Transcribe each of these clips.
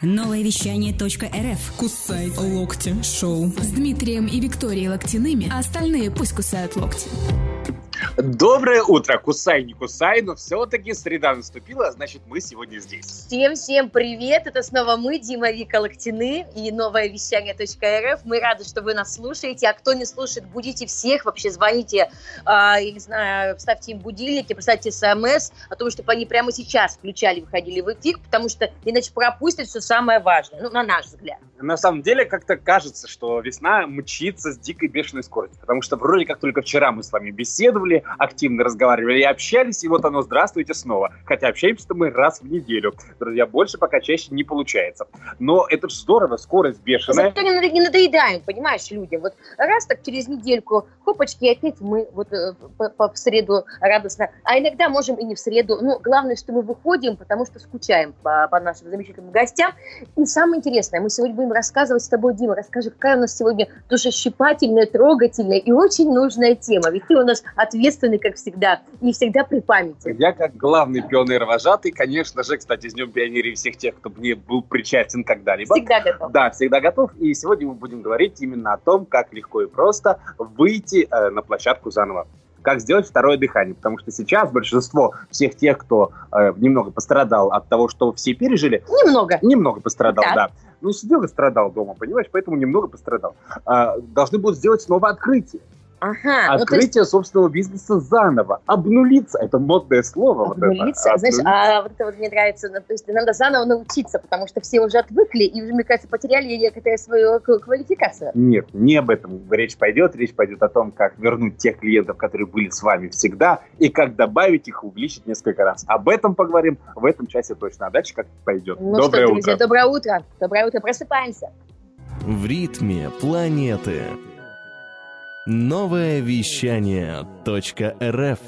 Новое вещание .рф. Кусай локти шоу. С Дмитрием и Викторией Локтяными, а остальные пусть кусают локти. Доброе утро, кусай, не кусай, но все-таки среда наступила, значит мы сегодня здесь. Всем-всем привет, это снова мы, Дима Вика Локтины и новое вещание .рф. Мы рады, что вы нас слушаете, а кто не слушает, будите всех, вообще звоните, э, я не знаю, ставьте им будильники, поставьте смс о том, чтобы они прямо сейчас включали, выходили в эфир, потому что иначе пропустят все самое важное, ну, на наш взгляд. На самом деле, как-то кажется, что весна мчится с дикой бешеной скоростью, потому что вроде как только вчера мы с вами беседовали, активно разговаривали и общались, и вот оно, здравствуйте снова. Хотя общаемся-то мы раз в неделю. Друзья, больше пока чаще не получается. Но это же здорово, скорость бешеная. Зато не, надоедаем, понимаешь, людям. Вот раз так через недельку, хопочки, и опять мы вот э, по, по, в среду радостно. А иногда можем и не в среду. Ну, главное, что мы выходим, потому что скучаем по, по нашим замечательным гостям. И самое интересное, мы сегодня будем рассказывать с тобой, Дима, расскажи, какая у нас сегодня душещипательная, трогательная и очень нужная тема. Ведь ты у нас ответственный, как всегда, и всегда при памяти. Я как главный пионер-вожатый, конечно же, кстати, с Днем пионерии всех тех, кто мне был причастен когда-либо. Всегда готов. Да, всегда готов. И сегодня мы будем говорить именно о том, как легко и просто выйти э, на площадку заново как сделать второе дыхание. Потому что сейчас большинство всех тех, кто э, немного пострадал от того, что все пережили... Немного. Немного пострадал, Да. да. Ну, сидел и страдал дома, понимаешь? Поэтому немного пострадал. А, должны будут сделать снова открытие. Ага. ну, то есть Открытие собственного бизнеса заново. Обнулиться. Это модное слово. вот это. Обнулиться. Знаешь, Обнулиться. а вот это вот мне нравится, ну, то есть надо заново научиться, потому что все уже отвыкли и уже, мне кажется, потеряли некоторую свою к- квалификацию. Нет, не об этом речь пойдет. Речь пойдет о том, как вернуть тех клиентов, которые были с вами всегда, и как добавить их, увеличить несколько раз. Об этом поговорим в этом часе точно. А дальше как пойдет. Ну Доброе что, друзья, утро. доброе утро. Доброе утро, просыпаемся. В ритме планеты. Новое вещание .рф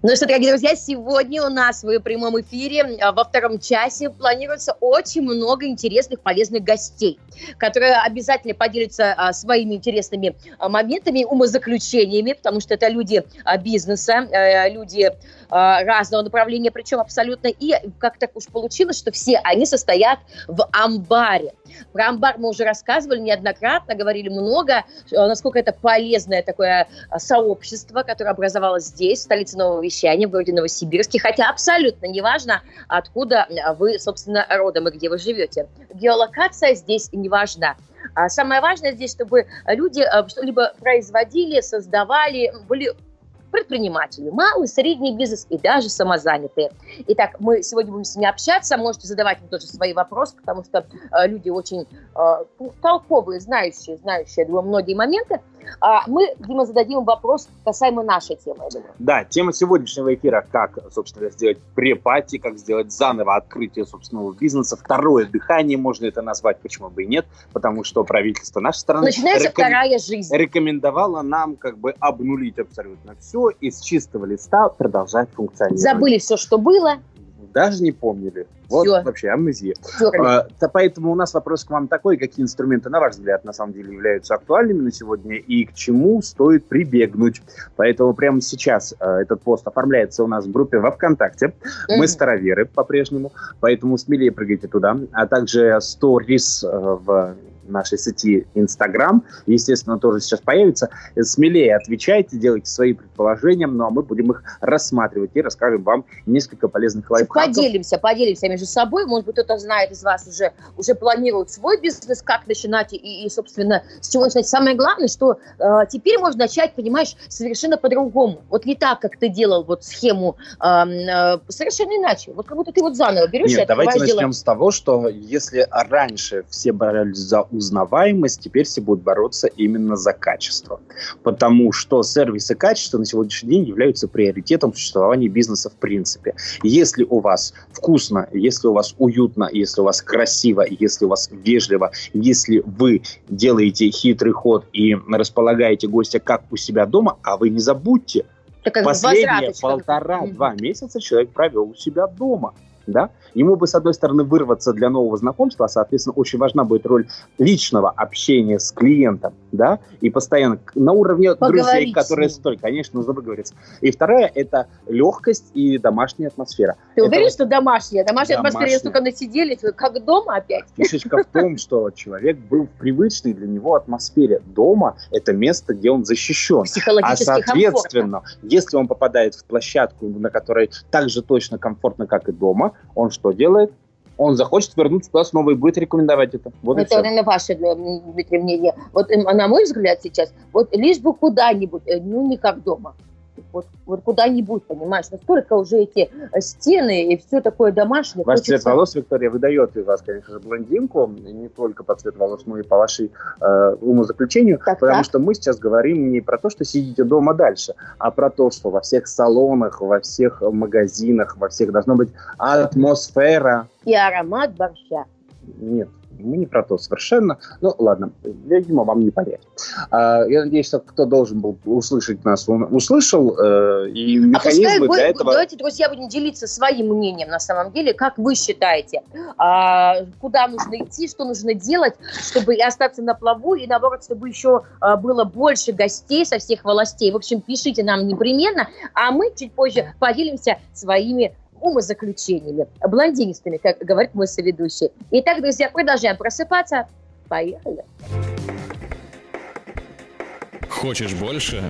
Ну что, дорогие друзья, сегодня у нас в прямом эфире а, во втором часе планируется очень много интересных, полезных гостей, которые обязательно поделятся а, своими интересными а, моментами, умозаключениями, потому что это люди а, бизнеса, э, люди разного направления, причем абсолютно. И как так уж получилось, что все они состоят в амбаре. Про амбар мы уже рассказывали неоднократно, говорили много, э, насколько это полезное такое сообщество, которое образовалось здесь, в столице нового вещания, в городе Новосибирске, хотя абсолютно неважно, откуда а, вы, собственно, родом и где вы живете. Геолокация здесь не важна. А самое важное здесь, чтобы люди а, что-либо производили, создавали, были предприниматели, малый, средний бизнес и даже самозанятые. Итак, мы сегодня будем с ними общаться, можете задавать им тоже свои вопросы, потому что э, люди очень э, ну, толковые, знающие, знающие, я думаю, многие моменты. А мы, Дима, зададим им вопрос касаемо нашей темы, я думаю. Да, тема сегодняшнего эфира, как, собственно, сделать препати, как сделать заново открытие собственного бизнеса, второе дыхание, можно это назвать, почему бы и нет, потому что правительство нашей страны Начинается рекомен- вторая жизнь. рекомендовала нам как бы обнулить абсолютно все и с чистого листа продолжать функционировать. Забыли все, что было, Даже не помнили. Вот Всё. вообще амнезия. стерли. А, то поэтому у нас вопрос к вам такой, какие инструменты, на ваш взгляд, на самом деле являются актуальными на сегодня и к чему стоит прибегнуть. Поэтому прямо сейчас э, этот пост оформляется у нас в группе во ВКонтакте. Мы Мгм. староверы по-прежнему, поэтому смелее прыгайте туда. А также сторис э, в нашей сети Инстаграм, естественно, тоже сейчас появится. Смелее отвечайте, делайте свои предположения, ну а мы будем их рассматривать и расскажем вам несколько полезных лайфхаков. Поделимся, поделимся между собой. Может быть, кто-то знает из вас уже, уже планирует свой бизнес, как начинать и, и, собственно, с чего начинать. Самое главное, что э, теперь можно начать, понимаешь, совершенно по-другому. Вот не так, как ты делал вот схему, э, э, совершенно иначе. Вот как будто ты вот заново берешь и Нет, давайте открываешь начнем дело. с того, что если раньше все боролись за узнаваемость, теперь все будут бороться именно за качество. Потому что сервис и качество на сегодняшний день являются приоритетом существования бизнеса в принципе. Если у вас вкусно, если у вас уютно, если у вас красиво, если у вас вежливо, если вы делаете хитрый ход и располагаете гостя как у себя дома, а вы не забудьте, Последние полтора-два месяца человек провел у себя дома. Да, ему бы, с одной стороны, вырваться для нового знакомства, а, соответственно, очень важна будет роль личного общения с клиентом, да, и постоянно на уровне Поговорить друзей, которые столько, конечно, нужно выговориться. И вторая – это легкость и домашняя атмосфера. Ты Это уверен, вот что домашняя? Домашняя атмосфера, Домашняя. если только насиделись, как дома опять? Фишечка в том, что человек был в привычной для него атмосфере. Дома – это место, где он защищен. А комфортно. соответственно, если он попадает в площадку, на которой так же точно комфортно, как и дома, он что делает? Он захочет вернуться туда снова и будет рекомендовать это. Вот Это, наверное, ваше, Дмитрий, мнение. Вот эм, на мой взгляд сейчас, вот лишь бы куда-нибудь, э, ну, не как дома. Вот, вот куда-нибудь, понимаешь, настолько уже эти э, стены и все такое домашнее. Ваш хочется- цвет волос, Виктория, выдает из вас, конечно же, блондинку, и не только по цвету волос, но и по вашей э, умозаключению, Так, потому так. что мы сейчас говорим не про то, что сидите дома дальше, а про то, что во всех салонах, во всех магазинах, во всех должна быть атмосфера. И аромат борща. Нет, мы не про то совершенно. Ну, ладно, видимо, вам не понять. А, я надеюсь, что кто должен был услышать нас, он услышал, э, и А пускай механизмы для этого... давайте, друзья, будем делиться своим мнением на самом деле. Как вы считаете, а, куда нужно идти, что нужно делать, чтобы и остаться на плаву, и наоборот, чтобы еще а, было больше гостей со всех властей. В общем, пишите нам непременно, а мы чуть позже поделимся своими умозаключениями, блондинистыми, как говорит мой соведущий. Итак, друзья, продолжаем просыпаться. Поехали. Хочешь больше?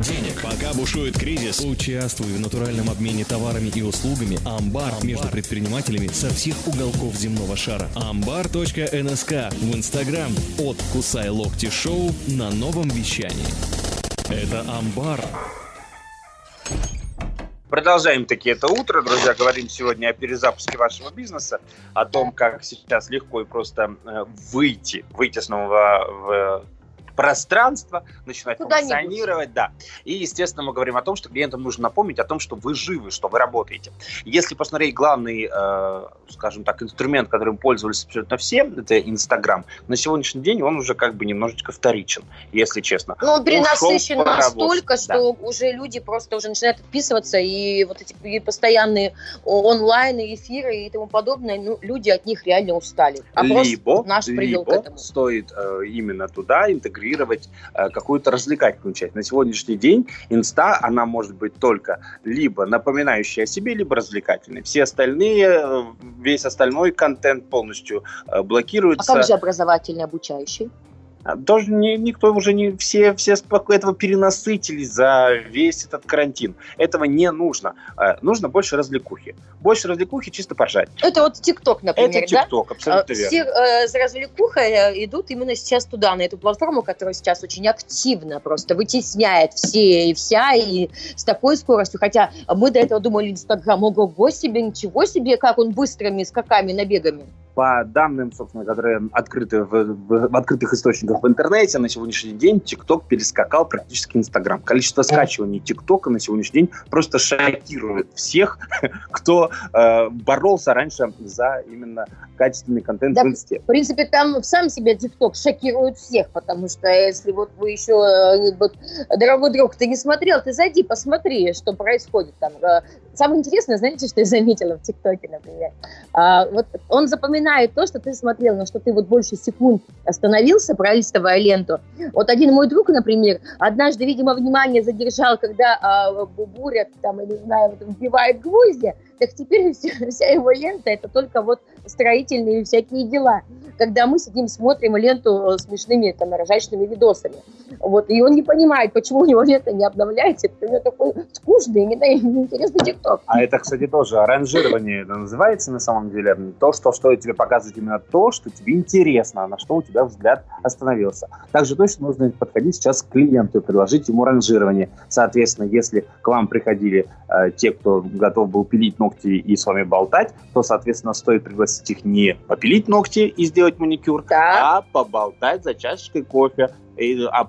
Денег. Пока бушует кризис, участвуй в натуральном обмене товарами и услугами «Амбар» между предпринимателями со всех уголков земного шара. Амбар.нск в Инстаграм от «Кусай локти шоу» на новом вещании. Это «Амбар». Продолжаем таки это утро, друзья. Говорим сегодня о перезапуске вашего бизнеса, о том, как сейчас легко и просто э, выйти, выйти снова в пространство, начинать Куда-нибудь. функционировать, да. И, естественно, мы говорим о том, что клиентам нужно напомнить о том, что вы живы, что вы работаете. Если посмотреть главный, э, скажем так, инструмент, которым пользовались абсолютно все, это Инстаграм, на сегодняшний день он уже как бы немножечко вторичен, если честно. Ну, он перенасыщен настолько, да. что уже люди просто уже начинают отписываться, и вот эти и постоянные онлайн, эфиры и тому подобное, ну, люди от них реально устали. Опрос либо, наш к либо этому. стоит э, именно туда интегрировать э, какую-то развлекательную часть. На сегодняшний день инста, она может быть только либо напоминающая о себе, либо развлекательной. Все остальные, э, весь остальной контент полностью э, А блокируется. как же образовательный, обучающий? А, Тоже не, никто уже не все, все споко- этого перенасытились за весь этот карантин. Этого не нужно. Э, нужно больше развлекухи. Больше развлекухи чисто поржать. Это вот ТикТок, например, Это да? ТикТок, А, абсолютно верно. Все э, с развлекухой э, идут именно сейчас туда, на эту платформу, которая сейчас очень активно просто вытесняет все и вся, и с такой скоростью. Хотя мы до этого думали, Инстаграм, ого себе, ничего себе, как он быстрыми скаками, набегами. По данным, собственно, которые открыты в, в- в открытых источниках в интернете, на сегодняшний день ТикТок перескакал практически Инстаграм. Количество скачиваний ТикТока на сегодняшний день просто шокирует всех, кто э, боролся раньше за именно качественный контент Да, в Инсте. В принципе, там сам себя ТикТок шокирует всех, потому что если вот вы еще, э, вот, дорогой друг, ты не смотрел, ты зайди, посмотри, что происходит там. Самое интересное, знаете, что я заметила в ТикТоке, например? А, вот он запоминает то, что ты смотрел, на что ты вот больше секунд остановился, пролистывая ленту. Вот один мой друг, например, однажды, видимо, внимание задержал, когда а, бурят, там, я не знаю, вот, вбивает гвозди, так теперь вся, вся его лента это только вот строительные всякие дела. Когда мы сидим, смотрим ленту с смешными там ржачными видосами. Вот, и он не понимает, почему у него лента не обновляется, что у него такой скучный, не- неинтересный ТикТок. А это, кстати, тоже ранжирование это называется на самом деле. То, что стоит тебе показывать именно то, что тебе интересно, а на что у тебя взгляд остановился. Также точно нужно подходить сейчас к клиенту и предложить ему ранжирование. Соответственно, если к вам приходили э, те, кто готов был пилить ногти и с вами болтать, то, соответственно, стоит пригласить их не попилить ногти и сделать маникюр, Да. а поболтать за чашечкой кофе. И, а-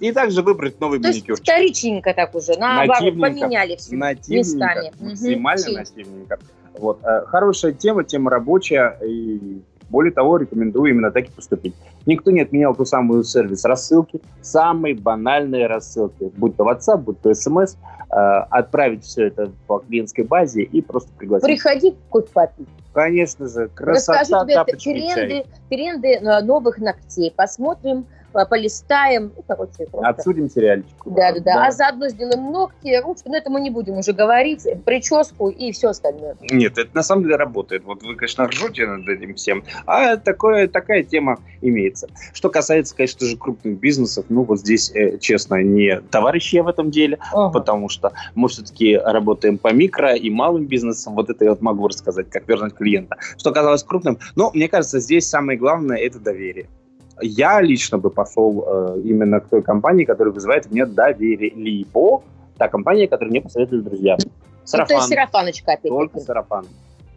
и также выбрать новый То есть маникюр. вторичненько так уже, наоборот, поменяли все. Нативненько, местами. Максимально Чей? нативненько. Вот. э, Хорошая тема, тема рабочая. И Более того, рекомендую именно так и поступить. Никто не отменял ту самую сервис рассылки, самые банальные рассылки, будь то WhatsApp, будь то SMS, э, отправить все это по клиентской базе и просто пригласить. Приходи кофе попить. Конечно же, красота, Расскажу тебе тренды, тренды э, новых ногтей. Посмотрим, по- полистаем. Ну, короче, просто. Обсудим сериальчик. Да, да, да. А заодно сделаем ногти, ручки. Но это мы не будем уже говорить. Прическу и все остальное. Нет, это на самом деле работает. Вот вы, конечно, ржете над этим всем, а такое, такая тема имеется. Что касается, конечно же, крупных бизнесов, ну вот здесь, э, честно, не товарищи в этом деле, Ага. потому что мы все-таки работаем по микро и малым бизнесам. Вот это я вот могу рассказать, как вернуть клиента. Что казалось крупным, но мне кажется, здесь самое главное – это доверие. Я лично бы пошел э, именно к той компании, которая вызывает мне доверие. Либо та компания, которую мне посоветовали друзья. Ну, то есть Сарафан. сарафаночка Только опять-таки. сарафан.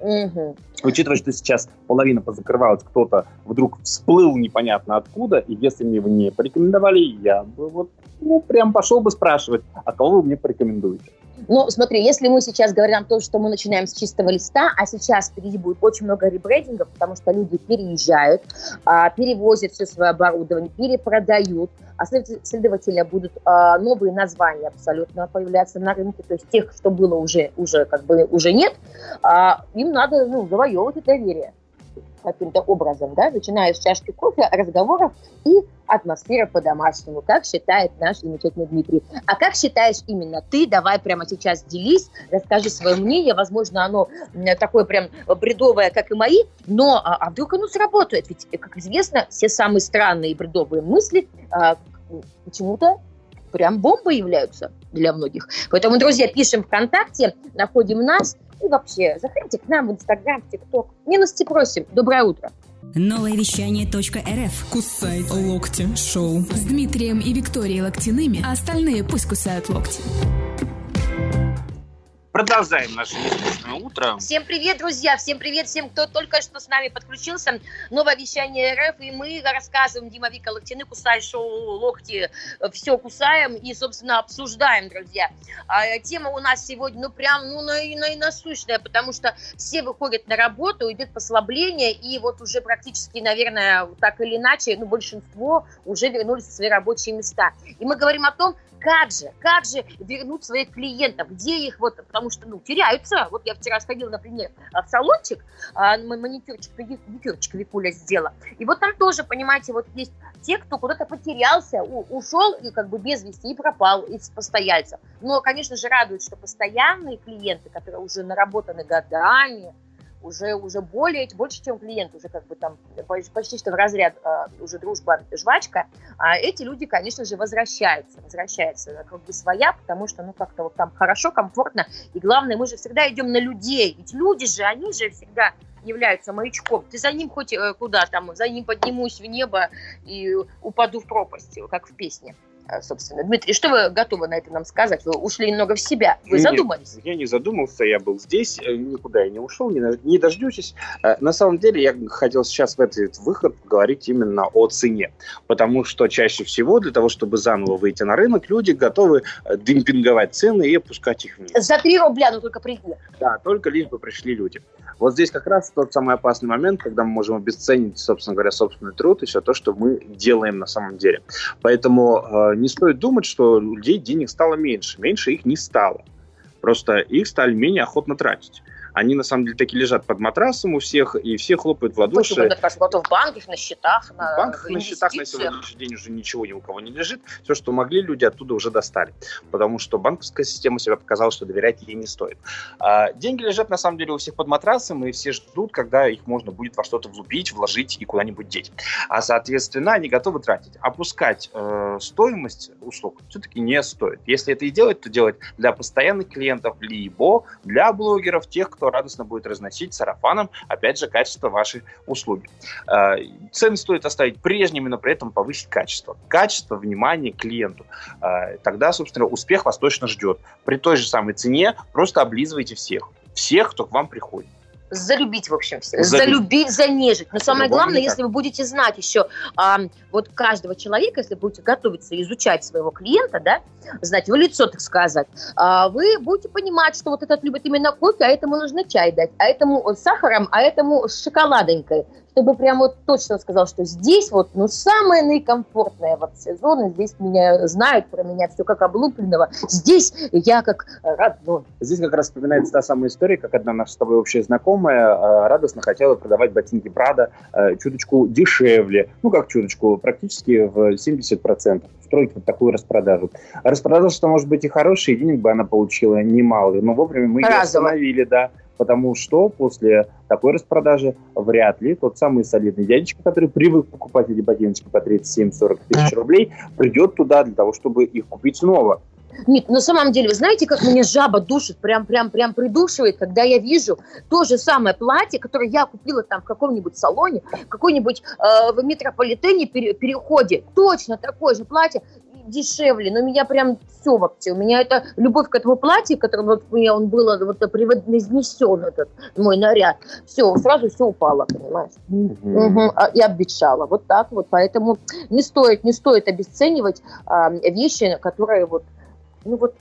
Мгм. Учитывая, что сейчас половина позакрывалась, кто-то вдруг всплыл непонятно откуда, и если мне его не порекомендовали, я бы вот, ну, прям пошел бы спрашивать, а кого вы мне порекомендуете? Ну, смотри, если мы сейчас говорим о том, что мы начинаем с чистого листа, а сейчас впереди будет очень много ребрендингов, потому что люди переезжают, а, перевозят все свое оборудование, перепродают, а след- следовательно будут а, новые названия абсолютно появляться на рынке, то есть тех, что было уже, уже как бы уже нет, а, им надо ну, завоевывать это доверие каким-то образом, да, начиная с чашки кофе, разговоров и атмосфера по-домашнему, как считает наш замечательный Дмитрий. А как считаешь именно ты? Давай прямо сейчас делись, расскажи свое мнение. Возможно, оно такое прям бредовое, как и мои, но а, а вдруг оно сработает? Ведь, как известно, все самые странные бредовые мысли а, почему-то прям бомбы являются для многих. Поэтому, друзья, пишем ВКонтакте, находим нас и вообще заходите к нам в Инстаграм, ТикТок. Милости просим. Доброе утро. Новое вещание .рф. Кусай локти шоу. С Дмитрием и Викторией Локтяными, а остальные пусть кусают локти. Продолжаем наше нескучное утро. Всем привет, друзья! Всем привет всем, кто только что с нами подключился. Новое вещание РФ, и мы рассказываем, Дима Вика Локтины, кусай шоу локти, все кусаем и, собственно, обсуждаем, друзья. А, тема у нас сегодня, ну, прям, ну, на, на, насущная, потому что все выходят на работу, идет послабление, и вот уже практически, наверное, так или иначе, ну, большинство уже вернулись в свои рабочие места. И мы говорим о том, как же, как же вернуть своих клиентов, где их вот, потому что, ну, теряются. Вот я вчера сходила, например, в салончик, а, ма- маникюрчик, педикюрчик Викуля сделала. И вот там тоже, понимаете, вот есть те, кто куда-то потерялся, у- ушел и как бы без вести и пропал из постояльцев. Но, конечно же, радует, что постоянные клиенты, которые уже наработаны годами, уже, уже более, больше, чем клиент, уже как бы там почти- что в разряд а, уже дружба, жвачка, а эти люди, конечно же, возвращаются, возвращаются бы своя, потому что, ну, как-то вот там хорошо, комфортно, и главное, мы же всегда идем на людей, ведь люди же, они же всегда являются маячком. Ты за ним хоть э, куда там, за ним поднимусь в небо и упаду в пропасть, как в песне. Э, Собственно, Дмитрий, что вы готовы на это нам сказать? Вы ушли немного в себя, вы Нет, задумались? Я не задумался, я был здесь, э, никуда я не ушел, не, не дождетесь. Э, На самом деле я хотел сейчас в этот выход говорить именно о цене, потому что чаще всего для того, чтобы заново выйти на рынок, люди готовы демпинговать цены и опускать их вниз. За 3 рубля, ну только приди. Да, только лишь бы пришли люди. Вот здесь как раз тот самый опасный момент, когда мы можем обесценить, собственно говоря, собственный труд и все то, что мы делаем на самом деле. Поэтому не стоит думать, что людей денег стало меньше. Меньше их не стало. Просто их стали менее охотно тратить. Они на самом деле такие лежат под матрасом у всех, и все хлопают в ладоши. Почему это что в банках, на счетах, на, В банках на счетах на сегодняшний день уже ничего ни у кого не лежит. Все, что могли, люди оттуда уже достали. Потому что банковская система себя показала, что доверять ей не стоит. А, деньги лежат на самом деле у всех под матрасом, и все ждут, когда их можно будет во что-то влупить, вложить и куда-нибудь деть. А, соответственно, они готовы тратить. Опускать э, стоимость услуг все-таки не стоит. Если это и делать, то делать для постоянных клиентов, либо для блогеров, тех, кто радостно будет разносить сарафаном, опять же, качество вашей услуги. Э, Цены стоит оставить прежними, но при этом повысить качество. Качество, внимание клиенту. Э, Тогда, собственно, успех вас точно ждет. При той же самой цене просто облизывайте всех. Всех, кто к вам приходит. Залюбить, в общем, всех. Залюбить. Залюбить, занежить. Но самое главное, если вы будете знать еще а, вот каждого человека, если будете готовиться изучать своего клиента, да, знать его лицо, так сказать, а, вы будете понимать, что вот этот любит именно кофе, а этому нужно чай дать, а этому с сахаром, а этому с шоколадонькой. Чтобы прям вот точно сказал, что здесь вот, ну, самое наикомфортное вот сезон, здесь меня знают про меня все как облупленного, здесь я как родной. Здесь как раз вспоминается та самая история, как одна наша с тобой общая знакомая э, радостно хотела продавать ботинки Прада э, чуточку дешевле, ну, как чуточку, практически в 70% строить вот такую распродажу. Распродажа-то может быть и хорошая, и денег бы она получила немало, но вовремя мы ее остановили, да потому что после такой распродажи вряд ли тот самый солидный дядечка, который привык покупать эти ботиночки по 37-40 тысяч рублей, придет туда для того, чтобы их купить снова. Нет, на самом деле, вы знаете, как меня жаба душит, прям, прям, прям придушивает, когда я вижу то же самое платье, которое я купила там в каком-нибудь салоне, в какой-нибудь э, в метрополитене пере, переходе, точно такое же платье, дешевле, но меня прям все вообще. У меня это любовь к этому платью, которое вот у меня он было вот изнесен этот мой наряд. Все, сразу все упало, понимаешь? Mm-hmm. Угу, и обветшало. Вот так вот. Поэтому не стоит, не стоит обесценивать а, вещи, которые вот, ну вот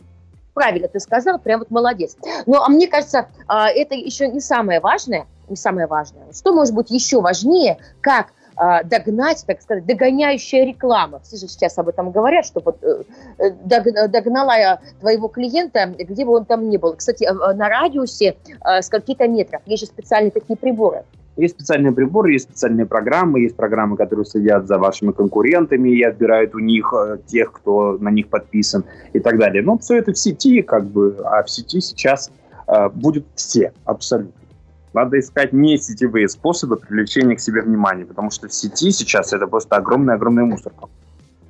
правильно ты сказал, прям вот молодец. Ну, а мне кажется, а, это еще не самое важное, не самое важное. Что может быть еще важнее, как догнать, так сказать, догоняющая реклама. Все же сейчас об этом говорят, что вот э, э, догнала я твоего клиента, где бы он там ни был. Кстати, э, на радиусе с каких-то метров. Есть же специальные такие приборы. Есть специальные приборы, есть специальные программы, есть программы, которые следят за вашими конкурентами и отбирают у них тех, кто на них подписан и так далее. Но все это в сети, как бы, а в сети сейчас э, будет все, абсолютно. Надо искать не сетевые способы привлечения к себе внимания, потому что в сети сейчас это просто огромная-огромная мусорка.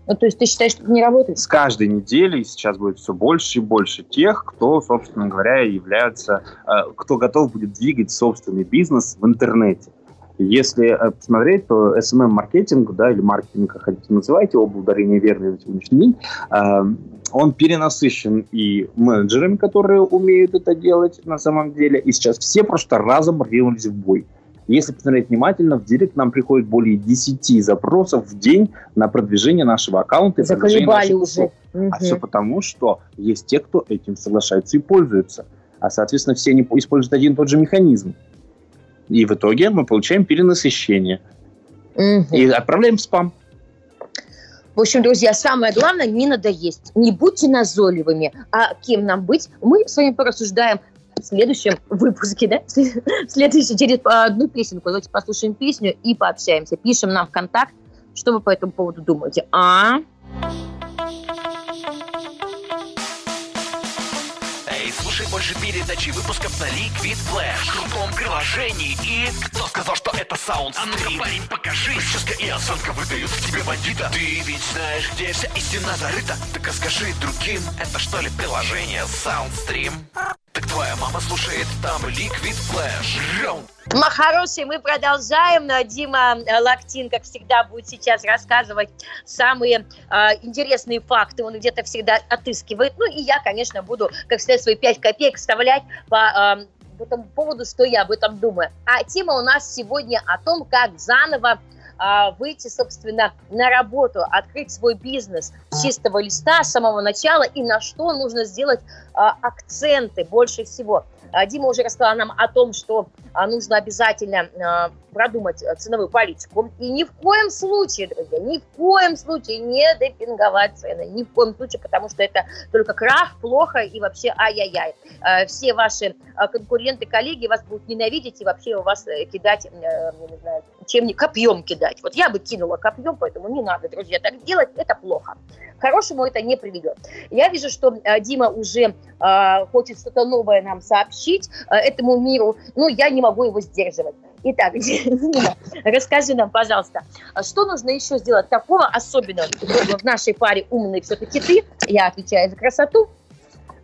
Ну, то есть ты считаешь, что это не работает? С каждой неделей сейчас будет все больше и больше тех, кто, собственно говоря, является, э, кто готов будет двигать собственный бизнес в интернете. Если э, посмотреть, то SMM-маркетинг, да, или маркетинг, как хотите называйте, оба ударения верные на сегодняшний день, э, он перенасыщен и менеджерами, которые умеют это делать на самом деле, и сейчас все просто разом ринулись в бой. Если посмотреть внимательно, в директ нам приходит более 10 запросов в день на продвижение нашего аккаунта. Заколебали уже. Угу. А все потому, что есть те, кто этим соглашается и пользуется. А, соответственно, все они используют один и тот же механизм. И в итоге мы получаем перенасыщение. Угу. И отправляем в спам. В общем, друзья, самое главное, не надоесть. Не будьте назойливыми. А кем нам быть, мы с вами порассуждаем в следующем выпуске, да? В следующем, через одну песенку. Давайте послушаем песню и пообщаемся. Пишем нам в контакт, что вы по этому поводу думаете. А? Слушай больше передачи выпусков на Liquid Flash. В крутом приложении. И кто сказал, что это саунд? А ну-ка, парень, покажи. Прическа и осанка выдают в тебе бандита. Ты ведь знаешь, где вся истина зарыта? Так расскажи другим. Это что ли приложение Soundstream? Твоя мама слушает там Liquid Flash Раунд мы хорошие, мы продолжаем. Дима Лактин, как всегда, будет сейчас рассказывать самые э, интересные факты. Он где-то всегда отыскивает. Ну и я, конечно, буду, как всегда, свои пять копеек вставлять по э, по этому поводу, что я об этом думаю. А тема у нас сегодня о том, как заново а, выйти, собственно, на работу, открыть свой бизнес с чистого листа, с самого начала, и на что нужно сделать а, акценты больше всего. А, Дима уже рассказала нам о том, что а, нужно обязательно а, продумать ценовую политику. И ни в коем случае, друзья, ни в коем случае не демпинговать цены. Ни в коем случае, потому что это только крах, плохо и вообще ай-яй-яй. Все ваши конкуренты, коллеги вас будут ненавидеть и вообще у вас э, кидать, э, не знаю, чем не копьем кидать. Вот я бы кинула копьем, поэтому не надо, друзья, так делать, это плохо. К хорошему это не приведет. Я вижу, что Дима уже хочет что-то новое нам сообщить э, этому миру, ну, я не могу его сдерживать. Итак, расскажи нам, пожалуйста, а что нужно еще сделать такого особенного в нашей паре умные все-таки ты, я отвечаю за красоту,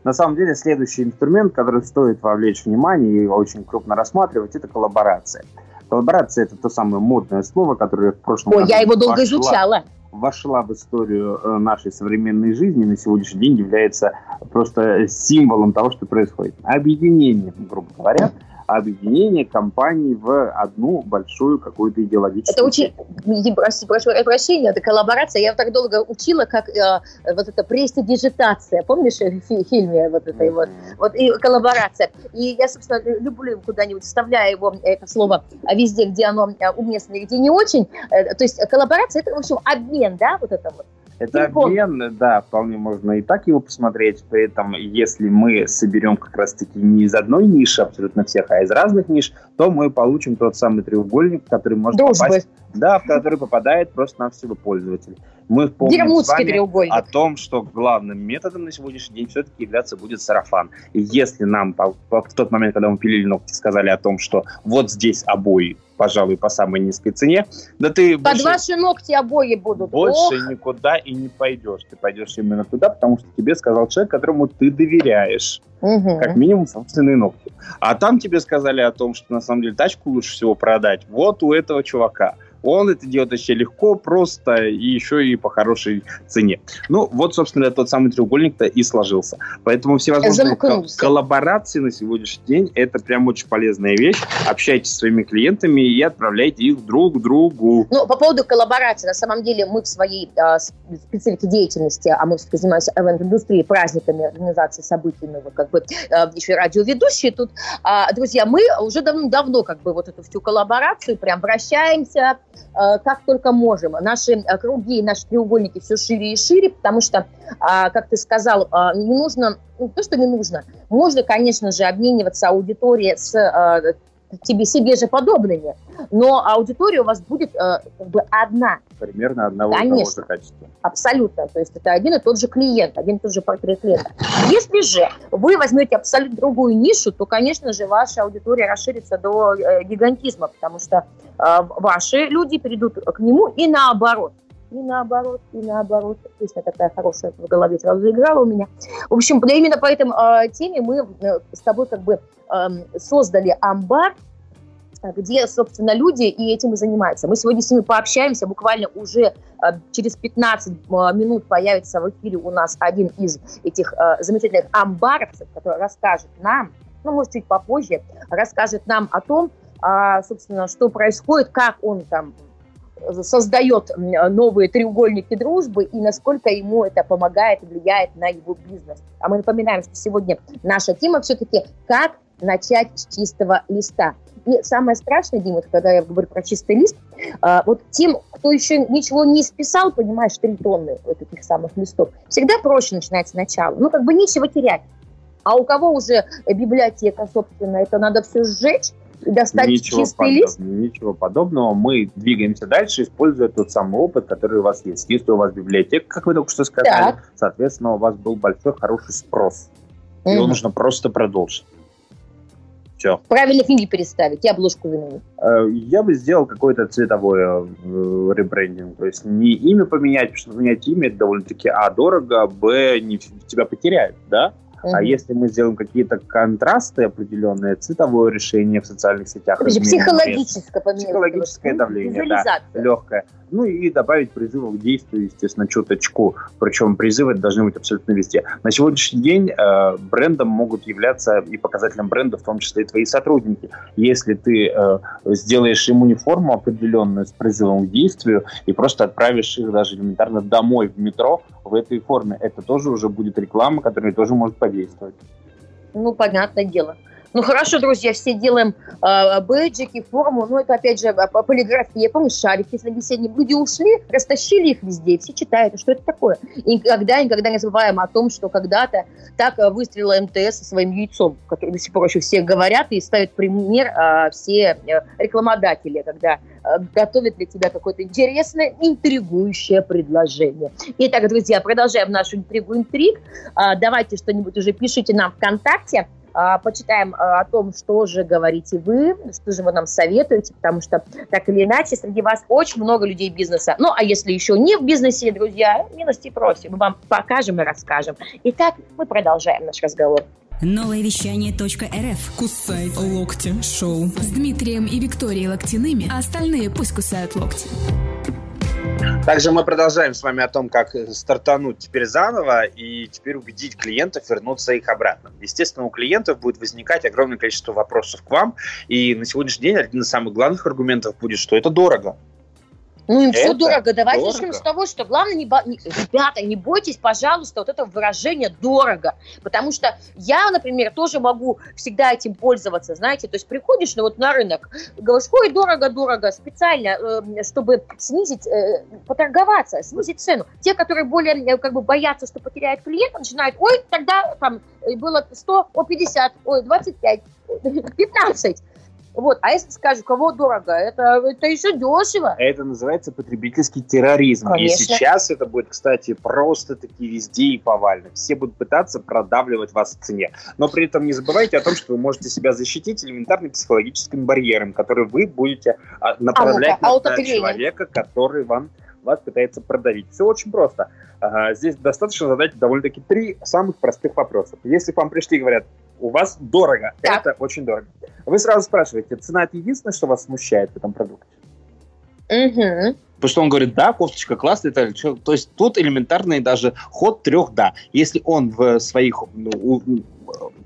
на самом деле, следующий инструмент, который стоит вовлечь внимание и очень крупно рассматривать, это коллаборация. Коллаборация – это то самое модное слово, которое в прошлом Ой, году я его долго изучала. Вошла в историю э, нашей современной жизни, на сегодняшний день является просто символом того, что происходит. Объединение, грубо говоря, объединение компаний в одну большую какую-то идеологическую... Это очень... Прошу, прошу прощения, это коллаборация. Я так долго учила, как э, вот эта престидижитация. Помнишь в фильме вот этой вот? Вот и коллаборация. И я, собственно, люблю куда-нибудь, вставляю его, это слово, везде, где оно э, уместно, где не очень. Э, то есть коллаборация, это, в общем, обмен, да, вот это вот. Это обмен, да, вполне можно и так его посмотреть. При этом, если мы соберем как раз-таки не из одной ниши абсолютно всех, а из разных ниш, то мы получим тот самый треугольник, который может Дружбы. попасть, да, в который попадает просто на всего пользователя. Мы помним с вами о том, что главным методом на сегодняшний день все-таки являться будет сарафан. И если нам в тот момент, когда мы пилили ногти, сказали о том, что вот здесь обои пожалуй, по самой низкой цене. Да ты Под больше, ваши ногти обои будут. Больше Ох. никуда и не пойдешь. Ты пойдешь именно туда, потому что тебе сказал человек, которому ты доверяешь. Угу. Как минимум собственные ногти. А там тебе сказали о том, что на самом деле тачку лучше всего продать вот у этого чувака. Он это делает очень легко, просто и еще и по хорошей цене. Ну, вот, собственно, тот самый треугольник-то и сложился. Поэтому всевозможные кол- коллаборации на сегодняшний день это прям очень полезная вещь. Общайтесь с своими клиентами и отправляйте их друг к другу. Ну, по поводу коллаборации, на самом деле мы в своей э, специфике деятельности, а мы все-таки занимаемся ивент-индустрией, праздниками, организацией событий, ну, как бы э, еще и радиоведущие тут. Э, друзья, мы уже давно-давно как бы вот эту всю коллаборацию прям вращаемся, как только можем. Наши э, круги, наши треугольники все шире и шире, потому что, а, как ты сказал, а, не нужно, не то, что не нужно, можно, конечно же, обмениваться аудиторией с э, тебе себе же подобными, но аудитория у вас будет э, как бы одна. Примерно одного Конечно, и того же качества. Абсолютно. То есть это один и тот же клиент, один и тот же портрет клиента. Если же вы возьмете абсолютно другую нишу, то, конечно же, ваша аудитория расширится до э, гигантизма, потому что э, ваши люди перейдут к нему и наоборот и наоборот, и наоборот. Песня такая хорошая в голове сразу заиграла у меня. В общем, именно по этой э, теме мы э, с тобой как бы Эм, создали амбар, где, собственно, люди и этим и занимаются. Мы сегодня с ними пообщаемся, буквально уже э, через 15 э, минут появится в эфире у нас один из этих э, замечательных амбаровцев, который расскажет нам, ну, может, чуть попозже, расскажет нам о том, а, собственно, что происходит, как он там создает новые треугольники дружбы и насколько ему это помогает и влияет на его бизнес. А мы напоминаем, что сегодня наша тема все-таки «Как начать с чистого листа. И самое страшное, Дима, когда я говорю про чистый лист, а, вот тем, кто еще ничего не списал, понимаешь, три тонны вот этих самых листов, всегда проще начинать сначала. Ну, как бы нечего терять. А у кого уже библиотека, собственно, это надо все сжечь, достать ничего чистый подобного, лист? Ничего подобного. Мы двигаемся дальше, используя тот самый опыт, который у вас есть. Если у вас библиотека, как вы только что сказали, так. соответственно, у вас был большой, хороший спрос. Его нужно просто продолжить. Все. Правильно книги переставить и обложку заменить. Э, я бы сделал какой-то цветовой э, ребрендинг. То есть не имя поменять, потому что поменять имя это довольно-таки а дорого, б не тебя потеряют, да? Угу. А если мы сделаем какие-то контрасты определенные, цветовое решение в социальных сетях. Психологическое, психологическое давление, да, легкое. Ну и добавить призывов к действию, естественно, чуточку. Причем призывы должны быть абсолютно везде. На сегодняшний день э, брендом могут являться и показателем бренда, в том числе и твои сотрудники. Если ты э, сделаешь им униформу определенную с призывом к действию и просто отправишь их даже элементарно домой в метро в этой форме, это тоже уже будет реклама, которая тоже может подействовать. Ну, понятное дело. Ну хорошо, друзья, все делаем э, бэджики, форму, но это опять же полиграфия. Помнишь, шарики с весенним. Люди ушли, растащили их везде, все читают, что это такое. И никогда, никогда не забываем о том, что когда-то так э, выстрелила МТС со своим яйцом, который до сих пор еще все говорят и ставят пример э, все рекламодатели, когда э, готовят для тебя какое-то интересное, интригующее предложение. Итак, друзья, продолжаем нашу интригу интриг. Э, давайте что-нибудь уже пишите нам ВКонтакте. А, почитаем а, о том, что же говорите вы, что же вы нам советуете, потому что так или иначе среди вас очень много людей бизнеса. Ну, а если еще не в бизнесе, друзья, милости просим, мы вам покажем и расскажем. Итак, мы продолжаем наш разговор. Новое вещание .рф Кусай локти шоу с Дмитрием и Викторией Локтяными, а остальные пусть кусают локти. Также мы продолжаем с вами о том, как стартануть теперь заново и теперь убедить клиентов вернуться их обратно. Естественно, у клиентов будет возникать огромное количество вопросов к вам, и на сегодняшний день один из самых главных аргументов будет, что это дорого. Ну, им все дорого. Давайте дорого. начнем с того, что главное, не, бо- ребята, не бойтесь, пожалуйста, вот этого выражения «дорого». Потому что я, например, тоже могу всегда этим пользоваться, знаете. То есть приходишь ну, вот на рынок, говоришь, ой, дорого-дорого, специально, э, чтобы снизить, э, поторговаться, снизить цену. Те, которые более э, как бы боятся, что потеряют клиента, начинают, ой, тогда там э, было 100, о, 50, ой, 25, 15. Вот, а если скажу, кого дорого, это, это еще дешево. Это называется потребительский терроризм. Конечно. И сейчас это будет, кстати, просто-таки везде и повально. Все будут пытаться продавливать вас в цене. Но при этом не забывайте о том, что вы можете себя защитить элементарным психологическим барьером, который вы будете а, направлять А ну-ка, на человека, который вам вас пытается продавить. Все очень просто. Здесь достаточно задать довольно-таки три самых простых вопроса. Если к вам пришли и говорят, у вас дорого, Так. это очень дорого. Вы сразу спрашиваете, цена это единственное, что вас смущает в этом продукте? Мгм. Потому что он говорит, да, кофточка классная, и так далее. То есть тут элементарный даже ход трех «да». Если он в своих ну, у- э,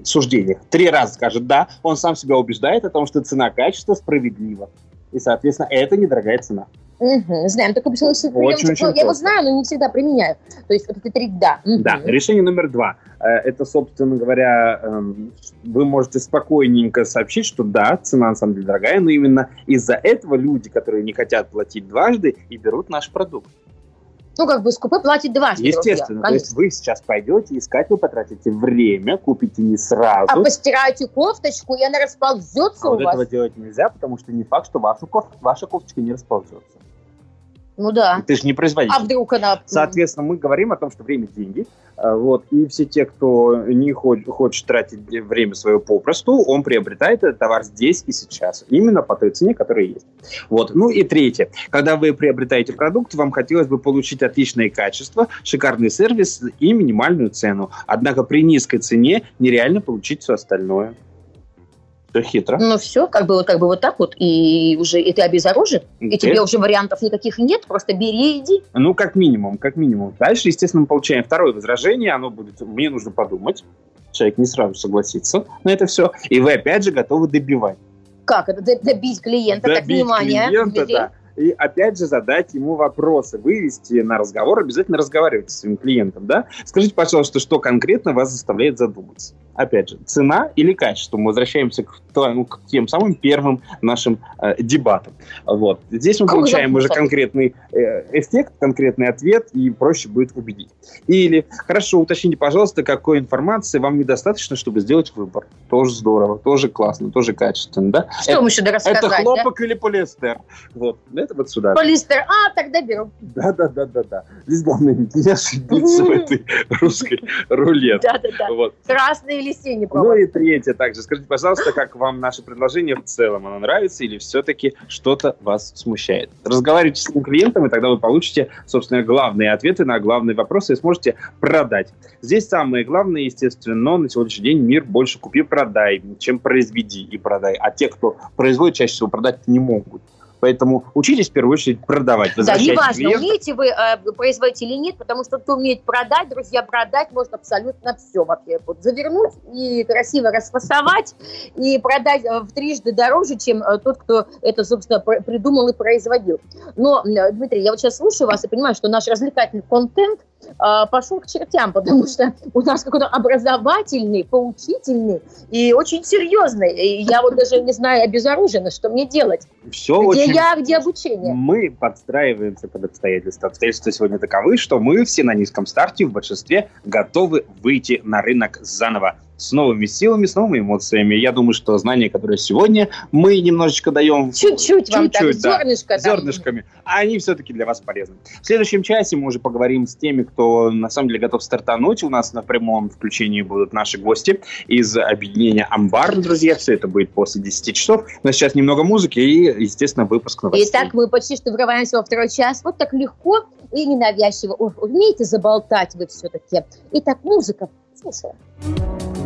суждениях три раза скажет «да», он сам себя убеждает о том, что цена-качество справедлива. И, соответственно, это недорогая цена. Мгм, Знаем, только почему Очень-очень я его просто. знаю, но не всегда применяю. То есть вот это три да. Мгм. Да, решение номер два. Э, Это, собственно говоря, эм, вы можете спокойненько сообщить, что да, цена на самом деле дорогая, но именно из-за этого люди, которые не хотят платить дважды, и берут наш продукт. Ну, как бы скупой платит дважды. Естественно, друзья, то есть вы сейчас пойдете искать, вы потратите время, купите не сразу. А постираете кофточку, и она расползется А у вот вас. этого делать нельзя, потому что не факт, что вашу коф- ваша кофточка не расползется. Ну да. Ты же не производитель. А вдруг она... Соответственно, мы говорим о том, что время – деньги. А, Вот, и все те, кто не хо- хочет тратить время свое попросту, он приобретает этот товар здесь и сейчас. Именно по той цене, которая есть. Вот. Ну и третье. Когда вы приобретаете продукт, вам хотелось бы получить отличное качество, шикарный сервис и минимальную цену. Однако при низкой цене нереально получить все остальное. Все хитро. Ну все, как бы, вот, как бы вот так вот, и уже и ты обезоружен, и тебе уже вариантов никаких нет, просто бери и иди. Ну, как минимум, как минимум. Дальше, естественно, мы получаем второе возражение. Оно будет, мне нужно подумать. Человек не сразу согласится на это все. И вы, опять же, готовы добивать. Как это? Добить клиента, так, Добить внимание. клиента, да. И опять же задать ему вопросы, вывести на разговор, обязательно разговаривать с своим клиентом, да? Скажите, пожалуйста, что конкретно вас заставляет задуматься? Опять же, цена или качество? Мы возвращаемся к, ну, к тем самым первым нашим э, дебатам. Вот. Здесь мы получаем уже конкретный э, эффект, конкретный ответ, и проще будет убедить. Или, хорошо, уточните, пожалуйста, какой информации вам недостаточно, чтобы сделать выбор. Тоже здорово, тоже классно, тоже качественно, да? Что вам еще рассказать, Это да? хлопок или полиэстер? Вот, это вот сюда. Полистер, а, тогда беру. Да, да, да, да, да. Здесь главное не ошибиться в этой русской рулетке. Да-да-да. Красный или синий Ну и третье также. Скажите, пожалуйста, как вам наше предложение в целом? Оно нравится или все-таки что-то вас смущает? Разговаривайте с своим клиентом, и тогда вы получите, собственно, главные ответы на главные вопросы и сможете продать. Здесь самое главное, естественно, но на сегодняшний день мир больше купи-продай, чем произведи и продай. А те, кто производит, чаще всего продать не могут. Поэтому учитесь в первую очередь продавать. Да, неважно, клиента. умеете вы э, производить или нет, потому что кто умеет продать, друзья, продать можно абсолютно все вообще. Вот завернуть и красиво расфасовать, и продать э, в трижды дороже, чем э, тот, кто это, собственно, пр- придумал и производил. Но, э, Дмитрий, я вот сейчас слушаю вас и понимаю, что наш развлекательный контент пошел к чертям, потому что у нас какой-то образовательный, поучительный и очень серьезный. И я вот даже не знаю, обезоружена, что мне делать. Все Где очень я, где обучение? Мы подстраиваемся под обстоятельства. Обстоятельства сегодня таковы, что мы все на низком старте в большинстве готовы выйти на рынок заново. С новыми силами, с новыми эмоциями. Я думаю, что знания, которые сегодня мы немножечко даем... Чуть-чуть вам так, да. зернышко. там. зернышками, а они все-таки для вас полезны. В следующем часе мы уже поговорим с теми, кто на самом деле готов стартануть. У нас на прямом включении будут наши гости из объединения «Амбар», друзья. Все это будет после 10 часов. Но сейчас немного музыки и, естественно, выпуск новостей. Итак, мы почти что врываемся во второй час. Вот так легко и ненавязчиво. Умеете заболтать вы все-таки. Итак, музыка. Слушаем.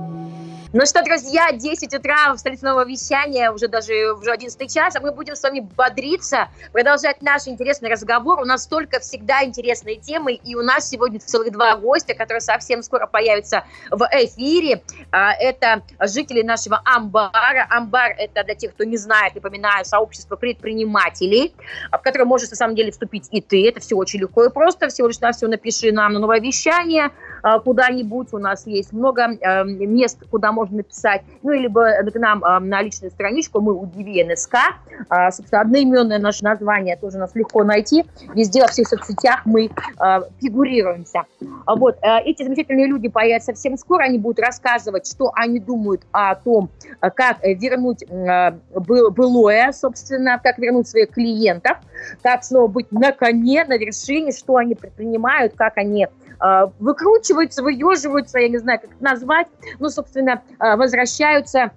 Ну что, друзья, 10 утра в столице нового вещания, уже даже уже 11 час, а мы будем с вами бодриться, продолжать наш интересный разговор. У нас столько всегда интересные темы, и у нас сегодня целых два гостя, которые совсем скоро появятся в эфире. А, это жители нашего Амбара. Амбар – это для тех, кто не знает, напоминаю, сообщество предпринимателей, в которое можешь на самом деле вступить и ты. Это все очень легко и просто. Всего лишь на все напиши нам на новое вещание куда-нибудь. У нас есть много э, мест, куда можно написать. Ну, либо к нам э, на личную страничку. Мы у НСК. А, собственно, одноименное наше название тоже нас легко найти. Везде во всех соцсетях мы э, фигурируемся. Вот. Эти замечательные люди появятся совсем скоро. Они будут рассказывать, что они думают о том, как вернуть былое, собственно, как вернуть своих клиентов, как снова быть на коне, на вершине, что они предпринимают, как они а, выкручиваются, выеживаются, я не знаю, как это назвать, ну, собственно, а, возвращаются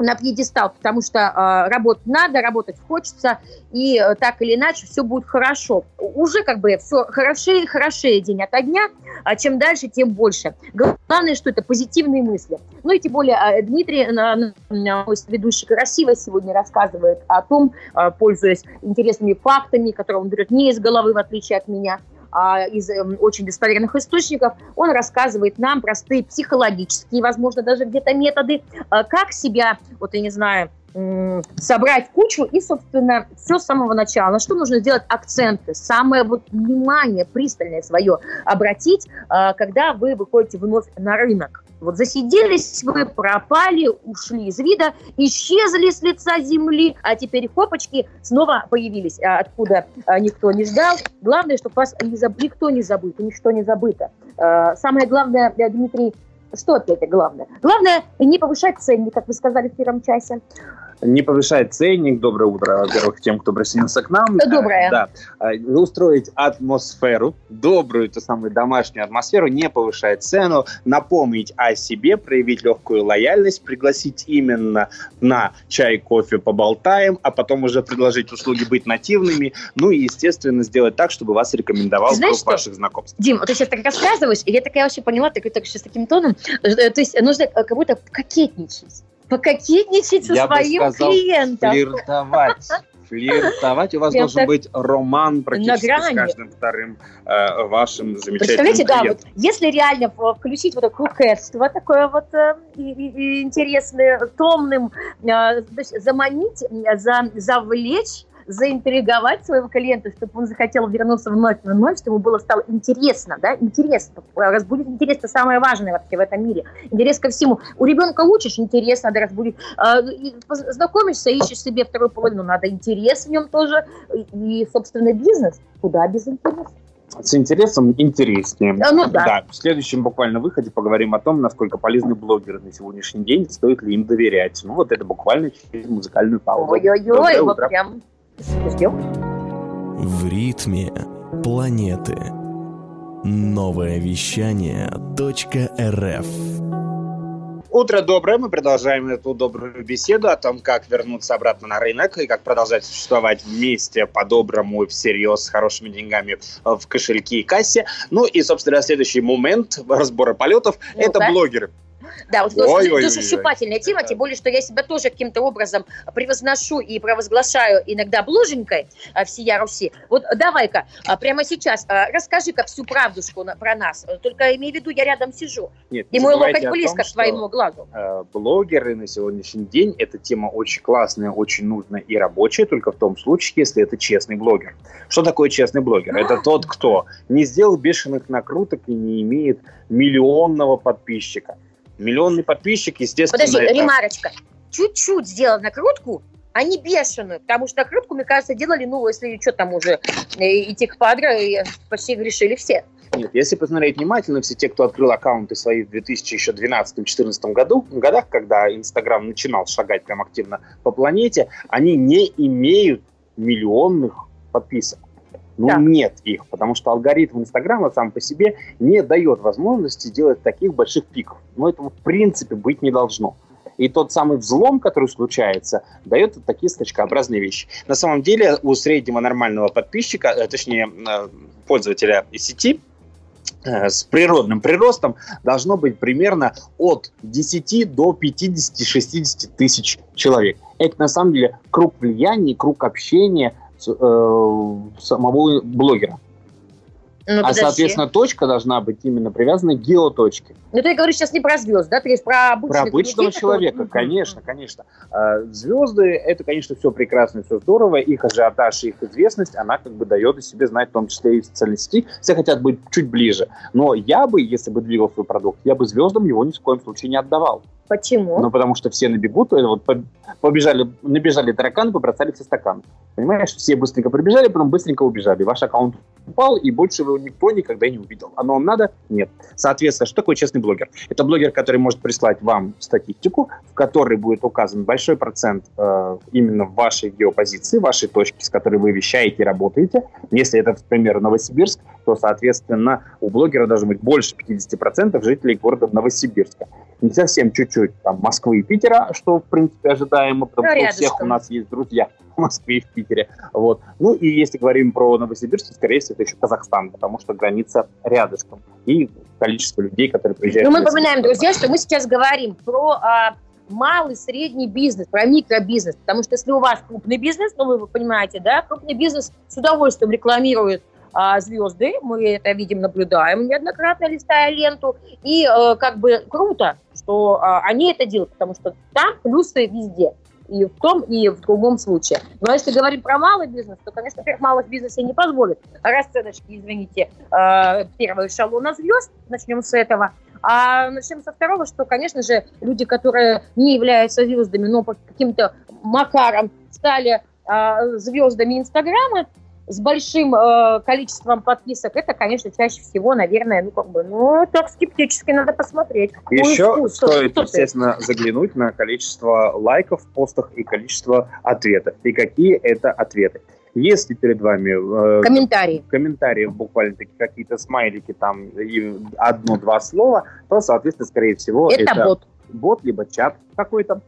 на пьедестал, потому что э, работать надо, работать хочется, и э, так или иначе все будет хорошо. Уже как бы все хорошее и хорошее день ото дня, а чем дальше, тем больше. Главное, что это позитивные мысли. Ну и тем более э, Дмитрий, э, мой ведущий, красиво сегодня рассказывает о том, э, пользуясь интересными фактами, которые он берет не из головы, в отличие от меня, а, из эм, очень достоверных источников, он рассказывает нам простые психологические, возможно, даже где-то методы, а, как себя, вот я не знаю, собрать кучу и, собственно, все с самого начала. На что нужно сделать акценты, самое вот внимание пристальное свое обратить, а, когда вы выходите вновь на рынок. Вот засиделись вы, пропали, ушли из вида, исчезли с лица земли, а теперь хопочки снова появились, а откуда а, никто не ждал. Главное, чтобы вас не заб... никто не забыт, ничто не забыто. Самое главное, Дмитрий, что опять главное? Главное, не повышать ценник, как вы сказали в первом часе не повышать ценник. Доброе утро, во-первых, тем, кто присоединился к нам. Доброе. Да. Э, устроить атмосферу, добрую, ту самую домашнюю атмосферу, не повышать цену, напомнить о себе, проявить легкую лояльность, пригласить именно на чай, кофе, поболтаем, а потом уже предложить услуги быть нативными, ну и, естественно, сделать так, чтобы вас рекомендовал Знаешь круг ваших знакомств. Дим, вот ты сейчас так рассказываешь, и я такая вообще поняла, ты так сейчас таким тоном, э, то есть нужно как будто кокетничать пококетничать со Я своим бы сказал, клиентом. Флиртовать. Флиртовать. У вас Прям должен быть роман практически с каждым вторым э, вашим замечательным Представляете, да, клиентом. вот если реально включить вот это кокетство такое вот э, и- и- интересное, томным, э, есть заманить, э, за, завлечь, заинтриговать своего клиента, чтобы он захотел вернуться вновь и вновь, чтобы ему было стало интересно, да, интересно, разбудить интерес, это самое важное вообще в этом мире, интерес ко всему. У ребенка учишь, интерес надо разбудить, А, знакомишься, ищешь себе вторую половину, надо интерес в нем тоже, и, собственно, бизнес, куда без интереса. С интересом интереснее. А, ну да. В следующем буквально выходе поговорим о том, насколько полезны блогеры на сегодняшний день, стоит ли им доверять. Ну вот это буквально через музыкальную паузу. Ой-ой-ой, вот прям. В ритме планеты. Новое вещание .рф Утро доброе. Мы продолжаем эту добрую беседу о том, как вернуться обратно на рынок и как продолжать существовать вместе по-доброму и всерьез с хорошими деньгами в кошельке и кассе. Ну и, собственно, следующий момент разбора полетов – Ну, это да. блогеры. Да, вот Ой-ой-ой-ой. душесчипательная тема, Да. тем более, что я себя тоже каким-то образом превозношу и провозглашаю иногда бложенькой а, всея Руси. Вот давай-ка, а, прямо сейчас а, расскажи-ка всю правдушку на- про нас. Только имей в виду, я рядом сижу, Нет, и мой локоть близко том, к твоему глазу. э, блогеры на сегодняшний день это тема очень классная, очень нужная и рабочая, только в том случае, если это честный блогер. Что такое честный блогер? Это тот, кто не сделал бешеных накруток и не имеет миллионного подписчика. Миллионный подписчик, естественно, Подожди, это... ремарочка. Чуть-чуть сделал накрутку, а не бешеную, потому что накрутку, мне кажется, делали, ну, если что там уже, э, идти к падре, и почти решили все. Нет, если посмотреть внимательно, все те, кто открыл аккаунты свои в 2012-2014 году, годах, когда Инстаграм начинал шагать прям активно по планете, они не имеют миллионных подписок. Ну, Так. нет их, потому что алгоритм Инстаграма сам по себе не дает возможности делать таких больших пиков. Но этого в принципе быть не должно. И тот самый взлом, который случается, дает такие скачкообразные вещи. На самом деле у среднего нормального подписчика, э, точнее э, пользователя сети, э, с природным приростом должно быть примерно от 10 до 50-60 тысяч человек. Это на самом деле круг влияния, круг общения самого блогера. Ну, а, соответственно, точка должна быть именно привязана к геоточке. Ну, ты говоришь сейчас не про звезд, да? Ты говоришь про обычного, про обычного людей, человека, которые... конечно, конечно. А, звезды, это, конечно, все прекрасно, все здорово. Их ажиотаж, их известность, она как бы дает о себе знать, в том числе и в социальной сети. Все хотят быть чуть ближе. Но я бы, если бы двигал свой продукт, я бы звездам его ни в коем случае не отдавал. Почему? Ну, потому что все набегут, вот побежали, набежали тараканы, побросали все стаканы. Понимаешь, все быстренько прибежали, потом быстренько убежали. Ваш аккаунт упал, и больше его никто никогда не увидел. Оно вам надо? Нет. Соответственно, что такое честный блогер? Это блогер, который может прислать вам статистику, в которой будет указан большой процент э, именно вашей геопозиции, вашей точки, с которой вы вещаете и работаете. Если это, например, Новосибирск, то, соответственно, у блогера должно быть больше 50% жителей города Новосибирска. Не совсем чуть-чуть там Москвы и Питера, что, в принципе, ожидаемо, потому что у всех у нас есть друзья в Москве и в Питере. Вот. Ну и если говорим про Новосибирск, то, скорее всего, это еще Казахстан, потому что граница рядышком. И количество людей, которые приезжают. Ну, мы напоминаем, друзья, что мы сейчас говорим про а, малый, средний бизнес, про микробизнес. Потому что если у вас крупный бизнес, ну, вы понимаете, да, крупный бизнес с удовольствием рекламирует а, звезды, мы это видим, наблюдаем неоднократно, листая ленту, и э, как бы круто, что э, они это делают, потому что там плюсы везде. И в том, и в другом случае. Но если говорим про малый бизнес, то, конечно, во-первых, малых бизнесов не позволит расценочки, извините, э, первого эшелона звезд, начнем с этого, а начнем со второго, что, конечно же, люди, которые не являются звездами, но по каким-то макарам стали э, звездами Инстаграма, с большим э, количеством подписок, это, конечно, чаще всего, наверное, ну, как бы, ну, так скептически надо посмотреть. Еще вкус, стоит, что естественно, ты? заглянуть на количество лайков в постах и количество ответов. И какие это ответы. Если перед вами... Э, комментарии. Комментарии, буквально такие какие-то смайлики, там, одно-два слова, то, соответственно, скорее всего... Это, это бот. Бот, либо чат какой-то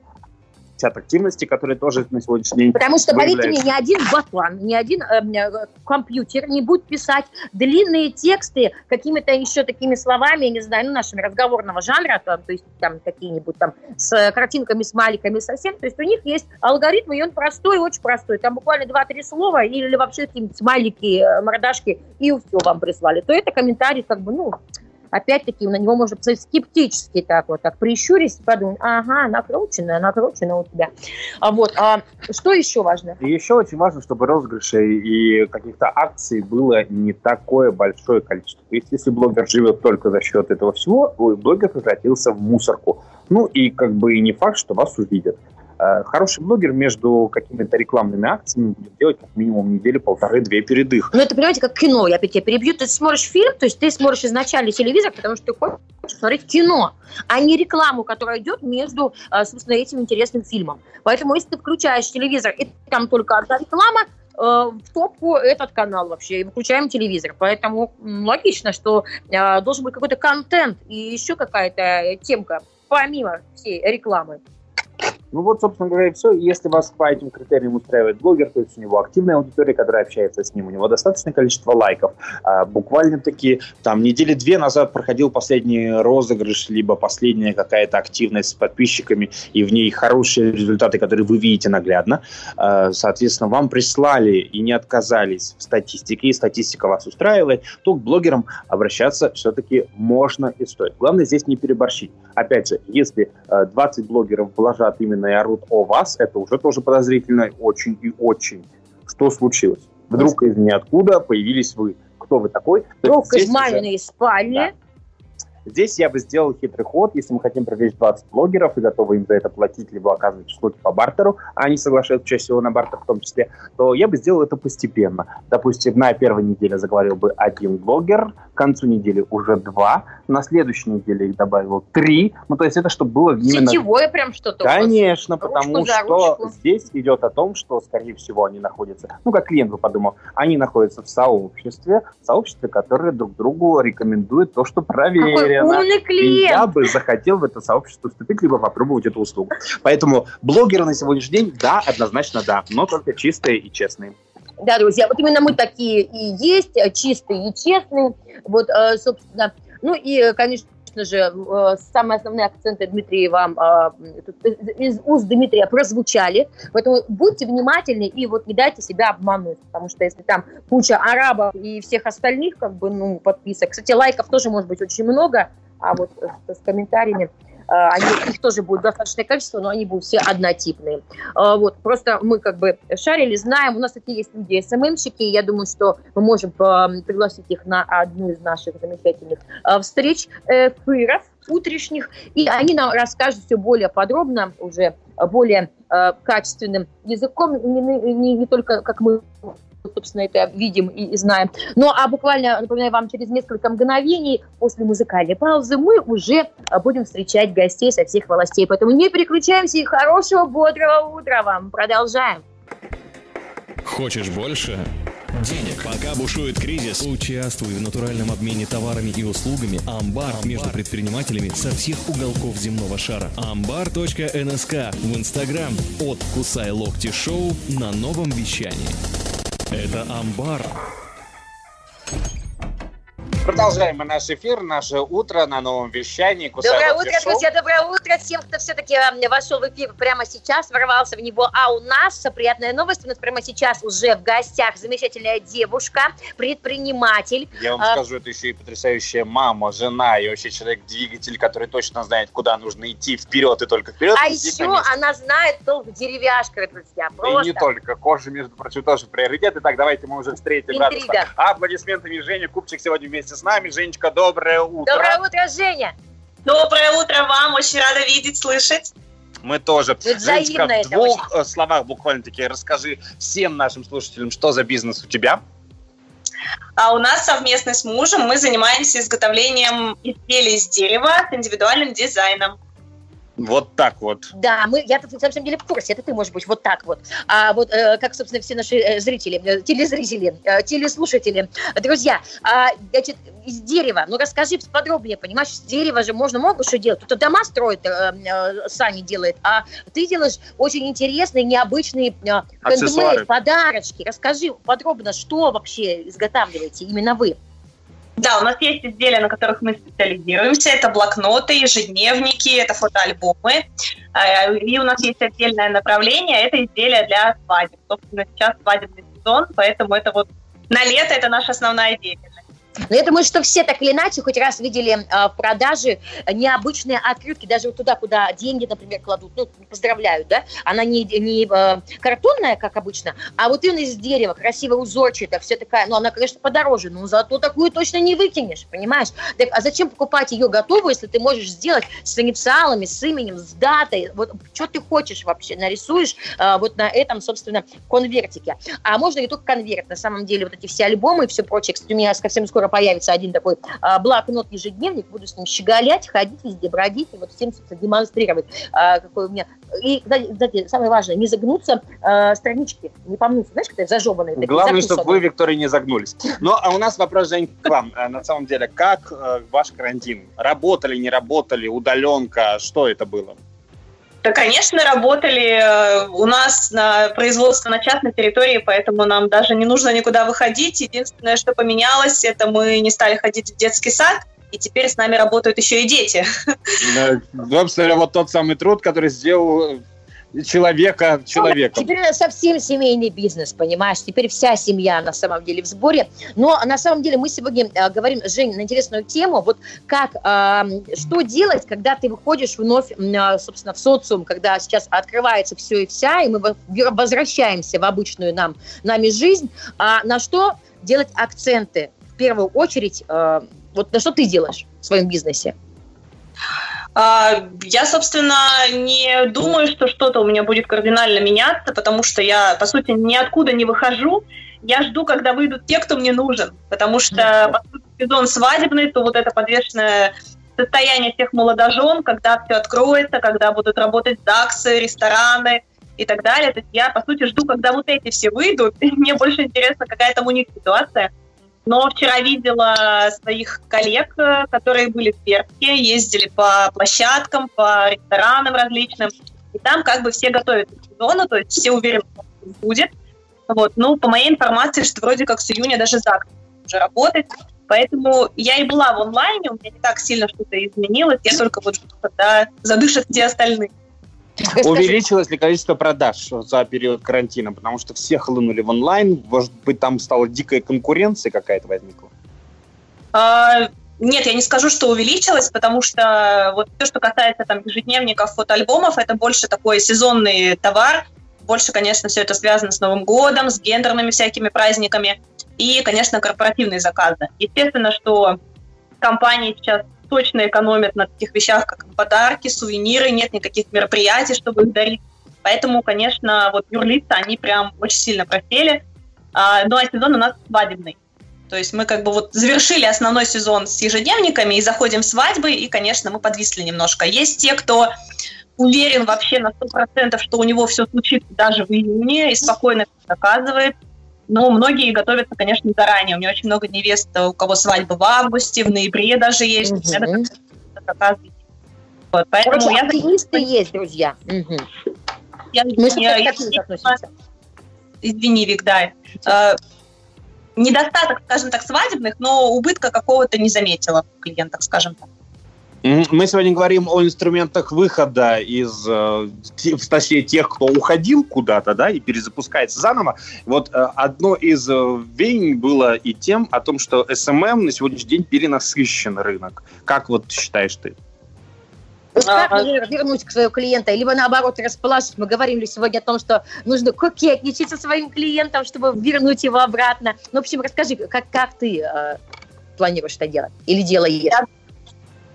чат активности, который тоже на сегодняшний день Потому что, поверьте мне, ни один ботан, ни один эм, э, компьютер не будет писать длинные тексты какими-то еще такими словами, не знаю, ну, нашими разговорного жанра, там, то есть там какие-нибудь там с картинками, с маликами совсем. То есть у них есть алгоритм, и он простой, очень простой. Там буквально 2-3 слова или вообще какие-нибудь смайлики, э, мордашки, и все вам прислали. То это комментарий как бы, ну, опять-таки на него можно посмотреть скептически так вот, так прищурись и подумать, ага, накручено, накручено у тебя. А вот, а что еще важно? И еще очень важно, чтобы розыгрышей и каких-то акций было не такое большое количество. То есть, если блогер живет только за счет этого всего, блогер превратился в мусорку. Ну и как бы не факт, что вас увидят. Э, хороший блогер между какими-то рекламными акциями будет делать как минимум неделю, полторы-две передых. Ну, это, понимаете, как кино, я опять тебя перебью. Ты смотришь фильм, то есть ты смотришь изначально телевизор, потому что ты хочешь смотреть кино, а не рекламу, которая идет между, э, собственно, этим интересным фильмом. Поэтому, если ты включаешь телевизор, и там только одна реклама, э, в топку этот канал вообще, и выключаем телевизор. Поэтому логично, что должен быть какой-то контент и еще какая-то темка, помимо всей рекламы. Ну вот, собственно говоря, и все. Если вас по этим критериям устраивает блогер, то есть у него активная аудитория, которая общается с ним, у него достаточное количество лайков. А, буквально-таки там недели две назад проходил последний розыгрыш, либо последняя какая-то активность с подписчиками, и в ней хорошие результаты, которые вы видите наглядно. А, соответственно, вам прислали и не отказались в статистике, и статистика вас устраивает, то к блогерам обращаться все-таки можно и стоит. Главное здесь не переборщить. Опять же, если 20 а, блогеров вложат именно и орут о вас, это уже тоже подозрительно очень и очень. Что случилось? Вдруг из ниоткуда появились вы. Кто вы такой? Вдруг из маминой спальни да. Здесь я бы сделал хитрый ход, если мы хотим привлечь 20 блогеров и готовы им за это платить, либо оказывать услуги по бартеру, а они соглашаются чаще всего на бартер в том числе, то я бы сделал это постепенно. Допустим, на первой неделе заговорил бы один блогер, к концу недели уже два, на следующей неделе их добавил три. Ну, то есть это чтобы было именно... Сетевое прям что-то. Конечно, потому что здесь идет о том, что, скорее всего, они находятся... Ну, как клиент бы подумал, они находятся в сообществе, в сообществе, которое друг другу рекомендует то, что проверено уверена. Умный клиент. И я бы захотел в это сообщество вступить, либо попробовать эту услугу. Поэтому блогеры на сегодняшний день, да, однозначно да, но только чистые и честные. Да, друзья, вот именно мы такие и есть, э, чистые и честные. Вот, э, собственно, ну и, конечно же, э, самые основные акценты Дмитрия вам из уст Дмитрия прозвучали. Поэтому будьте внимательны и вот не дайте себя обмануть. Потому что если там куча арабов и всех остальных как бы, ну, подписок. Кстати, лайков тоже может быть очень много, а вот с комментариями Э, они, их тоже будет достаточное количество, но они будут все однотипные. Э, вот, просто мы как бы шарили, знаем, у нас такие есть люди, СММщики, я думаю, что мы можем э, пригласить их на одну из наших замечательных встреч, эфиров утренних, и они нам расскажут все более подробно, уже более качественным языком, не, не, не только как мы собственно, это видим и, знаем. Ну, а буквально, напоминаю вам, через несколько мгновений после музыкальной паузы мы уже а, будем встречать гостей со всех властей. Поэтому не переключаемся и хорошего, бодрого утра вам. Продолжаем. Хочешь больше? Денег. Пока бушует кризис, участвуй в натуральном обмене товарами и услугами «Амбар» Амбар. между предпринимателями со всех уголков земного шара. Амбар.нск в Инстаграм от «Кусай локти шоу» на новом вещании. Это амбар. Продолжаем мы наш эфир, наше утро на новом вещании. Доброе утро, шоу. друзья, доброе утро всем, кто все-таки вошел в эфир прямо сейчас, ворвался в него. А у нас приятная новость, у нас прямо сейчас уже в гостях замечательная девушка, предприниматель. Я вам а... скажу, это еще и потрясающая мама, жена и вообще человек-двигатель, который точно знает, куда нужно идти вперед и только вперед. А еще она знает толк в деревяшках, друзья. Просто. И не только. Кожа, между прочим, тоже приоритет. Итак, давайте мы уже встретим. Интрига. Аплодисментами Женя Купчик сегодня вместе вместе с нами. Женечка, доброе утро. Доброе утро, Женя. Доброе утро вам. Очень рада видеть, слышать. Мы тоже. Женечка, в двух очень. Э, словах буквально-таки расскажи всем нашим слушателям, что за бизнес у тебя. А у нас совместно с мужем мы занимаемся изготовлением изделий из дерева с индивидуальным дизайном. Вот так вот. Да, мы, я на самом деле в курсе, это ты, может быть, вот так вот. А вот э, как, собственно, все наши э, зрители, э, телезрители, э, телеслушатели, друзья, э, значит, из дерева, ну расскажи подробнее, понимаешь, из дерева же можно много что делать. Кто-то дома строит, э, э, сами делает, а ты делаешь очень интересные, необычные э, хендмейд, подарочки. Расскажи подробно, что вообще изготавливаете именно вы. Да, у нас есть изделия, на которых мы специализируемся. Это блокноты, ежедневники, это фотоальбомы. А, и у нас есть отдельное направление, это изделия для свадеб. Собственно, сейчас свадебный сезон, поэтому это вот на лето это наша основная деятельность. Но я думаю, что все так или иначе хоть раз видели э, в продаже необычные открытки, даже вот туда, куда деньги, например, кладут, ну, поздравляют, да, она не, не э, картонная, как обычно, а вот именно из дерева, красиво узорчатая, все такая, ну, она, конечно, подороже, но зато такую точно не выкинешь, понимаешь? Так, а зачем покупать ее готовую, если ты можешь сделать с инициалами, с именем, с датой, вот что ты хочешь вообще, нарисуешь э, вот на этом, собственно, конвертике. А можно не только конверт, на самом деле, вот эти все альбомы и все прочее, кстати, у меня совсем скоро скоро появится один такой а, блокнот ежедневник, буду с ним щеголять, ходить везде, бродить, и вот всем демонстрировать, а, какой у меня... И, кстати, самое важное, не загнуться а, странички, не помнутся, знаешь, когда зажеванные. Такие, Главное, чтобы вы, Виктория, не загнулись. Ну, а у нас вопрос, Жень, к вам. Э, на самом деле, как э, ваш карантин? Работали, не работали, удаленка, что это было? Да, конечно, работали э, у нас на производство на частной территории, поэтому нам даже не нужно никуда выходить. Единственное, что поменялось, это мы не стали ходить в детский сад, и теперь с нами работают еще и дети. Собственно, вот тот самый труд, который сделал человека человека. Теперь совсем семейный бизнес, понимаешь? Теперь вся семья на самом деле в сборе. Но на самом деле мы сегодня э, говорим, Жень, на интересную тему. Вот как, э, что делать, когда ты выходишь вновь, э, собственно, в социум, когда сейчас открывается все и вся, и мы возвращаемся в обычную нам, нами жизнь. А на что делать акценты? В первую очередь, э, вот на что ты делаешь в своем бизнесе? А, я, собственно, не думаю, что что-то у меня будет кардинально меняться, потому что я, по сути, ниоткуда не выхожу. Я жду, когда выйдут те, кто мне нужен, потому что, по сути, сезон свадебный, то вот это подвешенное состояние всех молодожен, когда все откроется, когда будут работать ЗАГСы, рестораны и так далее. То есть я, по сути, жду, когда вот эти все выйдут, и мне больше интересно, какая там у них ситуация. Но вчера видела своих коллег, э, которые были в Перске, ездили по площадкам, по ресторанам различным. И там как бы все готовятся к сезону, то есть все уверены, что будет. Вот. Ну, по моей информации, что вроде как с июня даже ЗАГС уже работает. Поэтому я и была в онлайне, у меня не так сильно что-то изменилось. Я только вот когда задышат все остальные. Увеличилось ли количество продаж за период карантина? Потому что все хлынули в онлайн. Может быть, там стала дикая конкуренция какая-то возникла? А, нет, я не скажу, что увеличилось, потому что вот все, что касается там ежедневников, фотоальбомов, это больше такой сезонный товар. Больше, конечно, все это связано с Новым годом, с гендерными всякими праздниками и, конечно, корпоративные заказы. Естественно, что компании сейчас точно экономят на таких вещах, как подарки, сувениры, нет никаких мероприятий, чтобы их дарить. Поэтому, конечно, вот юрлицы, они прям очень сильно просели. А, ну, а сезон у нас свадебный. То есть мы как бы вот завершили основной сезон с ежедневниками и заходим в свадьбы, и, конечно, мы подвисли немножко. Есть те, кто уверен вообще на 100%, что у него все случится даже в июне и спокойно заказывает. Но многие готовятся, конечно, заранее. У меня очень много невест, у кого свадьба в августе, в ноябре даже есть. Угу. Вот, поэтому Короче, я... оптимисты есть, друзья. Угу. Я, Мы я, я, я, извини, Вик, да. Э, недостаток, скажем так, свадебных, но убытка какого-то не заметила в клиентах, скажем так. Мы сегодня говорим о инструментах выхода из, э, точнее, тех, кто уходил куда-то, да, и перезапускается заново. Вот э, одно из э, веяний было и тем о том, что SMM на сегодняшний день перенасыщен рынок. Как вот считаешь ты? Вот как а, вернуть к своему клиента, либо наоборот расположить. Мы говорили сегодня о том, что нужно кокетничать со своим клиентом, чтобы вернуть его обратно. Ну, в общем, расскажи, как, как ты э, планируешь это делать или делаешь?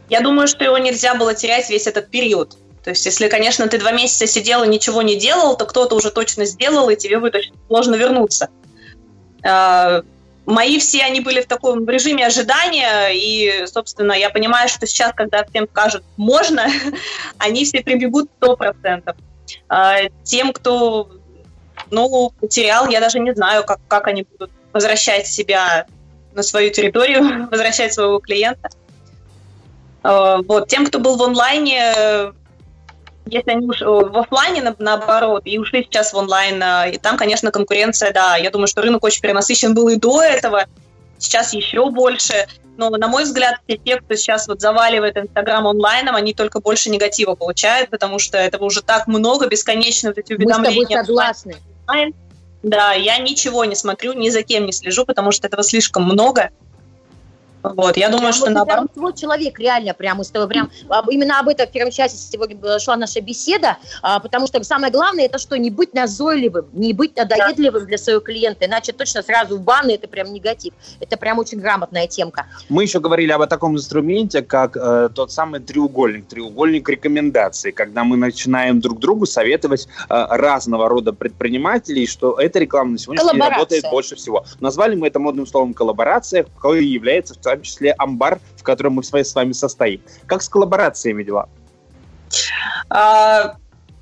Я думаю, что его нельзя было терять весь этот период. То есть, если, конечно, ты два месяца сидел и ничего не делал, то кто-то уже точно сделал, и тебе будет очень сложно вернуться. А, мои все, они были в таком режиме ожидания, и, собственно, я понимаю, что сейчас, когда всем скажут «можно», они все прибегут 100%. А, тем, кто, ну, потерял, я даже не знаю, как, как они будут возвращать себя на свою территорию, возвращать своего клиента. Э, вот. Тем, кто был в онлайне, э, если они уж э, в офлайне, наоборот, и ушли сейчас в онлайн, и там, конечно, конкуренция, да, я думаю, что рынок очень перенасыщен был и до этого, сейчас еще больше. Но, на мой взгляд, все те, кто сейчас вот заваливает Инстаграм онлайном, они только больше негатива получают, потому что этого уже так много, бесконечно вот эти уведомления. Мы с тобой согласны. Да, я ничего не смотрю, ни за кем не слежу, потому что этого слишком много. Вот, я думаю, что наоборот... Свой человек реально прямо с тобой, прям именно об этом в первом часе сегодня шла наша беседа, а, потому что самое главное это что, не быть назойливым, не быть надоедливым для своего клиента, иначе точно сразу в баны это прям негатив. Это прям очень грамотная темка. Мы еще говорили об таком инструменте, как э, тот самый треугольник, треугольник рекомендаций, когда мы начинаем друг другу советовать э, разного рода предпринимателей, что эта реклама на сегодняшний день работает больше всего. Назвали мы это модным словом коллаборация, какой является в том числе амбар, в котором мы с вами состоим. Как с коллаборациями дела? А,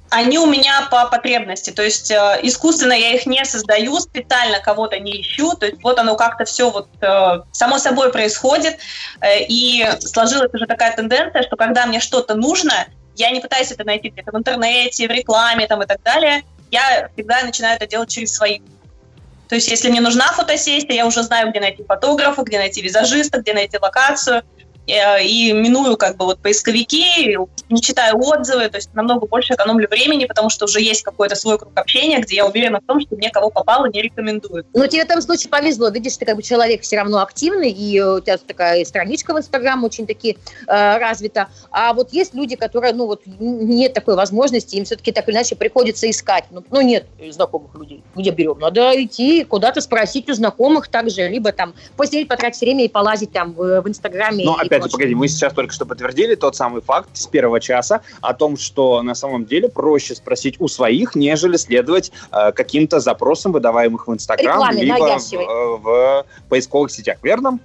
они у меня по потребности, то есть э, искусственно я их не создаю, специально кого-то не ищу, то есть вот оно как-то все вот э, само собой происходит, э, и сложилась уже такая тенденция, что когда мне что-то нужно, я не пытаюсь это найти где-то в интернете, в рекламе там и так далее, я всегда начинаю это делать через свои то есть, если мне нужна фотосессия, я уже знаю, где найти фотографа, где найти визажиста, где найти локацию. Э, и миную как бы вот поисковики, не читаю отзывы, то есть намного больше экономлю времени, потому что уже есть какой-то свой круг общения, где я уверена в том, что мне кого попало не рекомендуют. Но тебе в этом случае повезло, видишь, ты как бы человек все равно активный, и у тебя такая страничка в Инстаграм очень таки э, развита, а вот есть люди, которые, ну вот нет такой возможности, им все-таки так или иначе приходится искать, ну, ну нет знакомых людей, где берем, надо идти куда-то спросить у знакомых также, либо там посидеть, потратить время и полазить там в, в Инстаграме. Но опять же, погоди, мы сейчас только что подтвердили тот самый факт с первого часа о том, что на самом деле проще спросить у своих, нежели следовать э, каким-то запросам, выдаваемых в Инстаграм, либо в, э, в поисковых сетях, верно?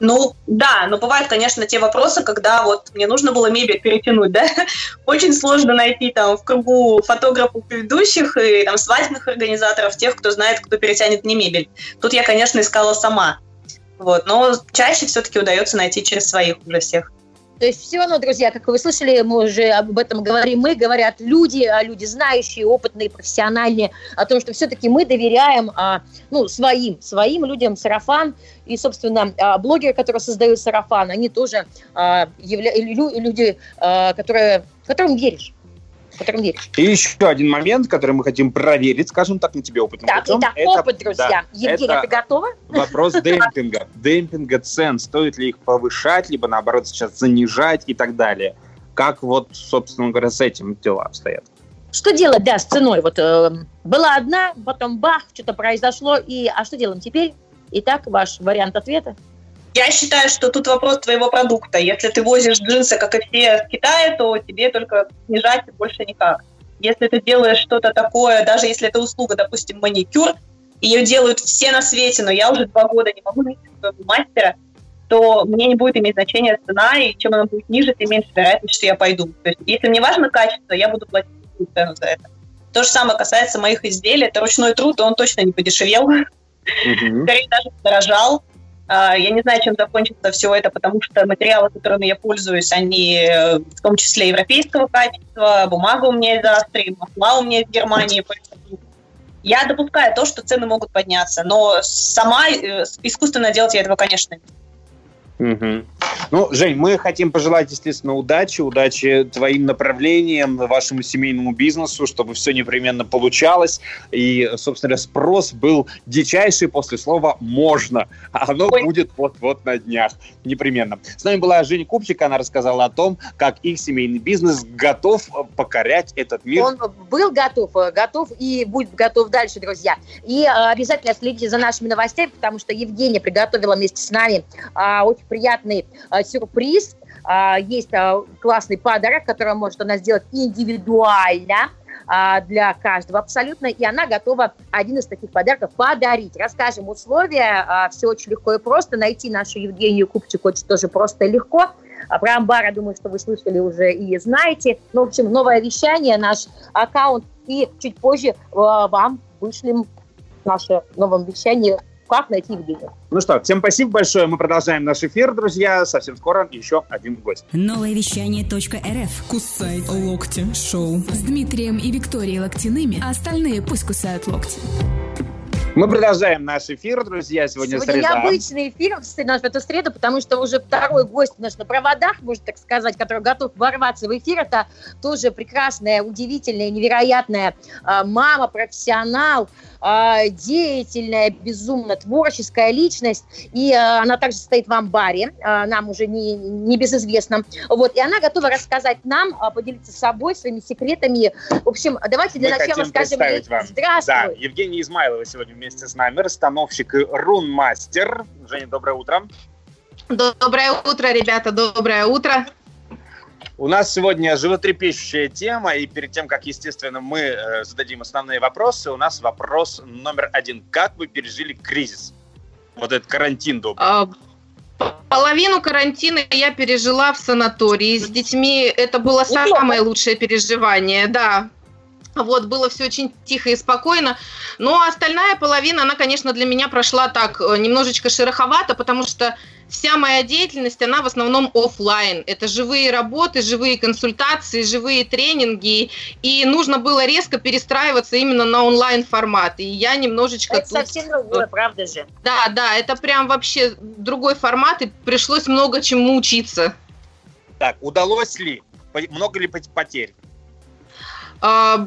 Ну, да, но бывают, конечно, те вопросы, когда вот мне нужно было мебель перетянуть, да, очень сложно найти там в кругу фотографов ведущих и там свадебных организаторов, тех, кто знает, кто перетянет мне мебель. Тут я, конечно, искала сама. Вот, но чаще все-таки удается найти через своих уже всех. То есть все равно, друзья, как вы слышали, мы уже об этом говорим, мы говорят люди, а люди знающие, опытные, профессиональные, о том, что все-таки мы доверяем а, ну, своим, своим людям сарафан. И, собственно, а, блогеры, которые создают сарафан, они тоже явля... люди, которые, которым веришь И еще один момент, который мы хотим проверить, скажем так, на тебе опытом так, путем. Итак, это, опыт, друзья. Да, Евгения, ты готова? Вопрос демпинга. Демпинга цен. Стоит ли их повышать, либо, наоборот, сейчас занижать и так далее. Как вот, собственно говоря, с этим дела обстоят? Что делать, да, с ценой? Вот э, была одна, потом бах, что-то произошло, и а что делаем теперь? Итак, ваш вариант ответа? Я считаю, что тут вопрос твоего продукта. Если ты возишь джинсы, как и все в Китае, то тебе только снижать больше никак. Если ты делаешь что-то такое, даже если это услуга, допустим, маникюр, ее делают все на свете, но я уже два года не могу найти своего мастера, то мне не будет иметь значения цена, и чем она будет ниже, тем меньше вероятность, что я пойду. То есть, если мне важно качество, я буду платить цену за это. То же самое касается моих изделий. Это ручной труд, он точно не подешевел. Скорее даже подорожал. А, я не знаю, чем закончится все это, потому что материалы, которыми я пользуюсь, они э, в том числе европейского качества, бумага у меня из Австрии, масла у меня из Германии. Я допускаю то, что цены могут подняться, но сама э, искусственно делать я этого, конечно, не Угу. Ну, Жень, мы хотим пожелать, естественно, удачи, удачи твоим направлениям, вашему семейному бизнесу, чтобы все непременно получалось. И, собственно спрос был дичайший после слова «можно». А оно Ой. будет вот-вот на днях. Непременно. С нами была Женя Купчик, она рассказала о том, как их семейный бизнес готов покорять этот мир. Он был готов, готов и будет готов дальше, друзья. И э, обязательно следите за нашими новостями, потому что Евгения приготовила вместе с нами а, очень приятный а, сюрприз. А, есть а, классный подарок, который может она сделать индивидуально а, для каждого абсолютно, и она готова один из таких подарков подарить. Расскажем условия, а, все очень легко и просто. Найти нашу Евгению Купчик очень тоже просто и легко. А про амбар, я думаю, что вы слышали уже и знаете. Ну, в общем, новое вещание, наш аккаунт, и чуть позже вам вышлем наше новое вещание как найти Евгения. Ну что, всем спасибо большое. Мы продолжаем наш эфир, друзья. Совсем скоро еще один гость. Новое вещание .рф. Кусай локти шоу. С Дмитрием и Викторией Локтяными, а остальные пусть кусают локти. Мы продолжаем наш эфир, друзья. Сегодня, Сегодня среда. необычный эфир наш в эту среду, потому что уже второй гость наш на проводах, можно так сказать, который готов ворваться в эфир. Это тоже прекрасная, удивительная, невероятная э, мама, профессионал, э, деятельная, безумно творческая личность. И э, она также стоит в амбаре, э, нам уже не, не безызвестном. Вот, и она готова рассказать нам, э, поделиться с собой своими секретами. В общем, давайте для Мы начала скажем ей вам. здравствуй. Да, Евгения Измайлова сегодня вместе с нами, расстановщик и рунмастер. Женя, доброе утро. Доброе утро, ребята, доброе утро. У нас сегодня животрепещущая тема, и перед тем, как, естественно, мы э, зададим основные вопросы, у нас вопрос номер один. Как вы пережили кризис? Вот этот карантин добрый. А, половину карантина я пережила в санатории с детьми. Это было самое лучшее переживание, да. Вот, было все очень тихо и спокойно. Но остальная половина, она, конечно, для меня прошла так э, немножечко шероховато, потому что вся моя деятельность, она в основном офлайн. Это живые работы, живые консультации, живые тренинги. И нужно было резко перестраиваться именно на онлайн формат. И я немножечко... Это тут... совсем другое, правда же? Да, да, это прям вообще другой формат, и пришлось много чему учиться. Так, удалось ли? Много ли потерь? А,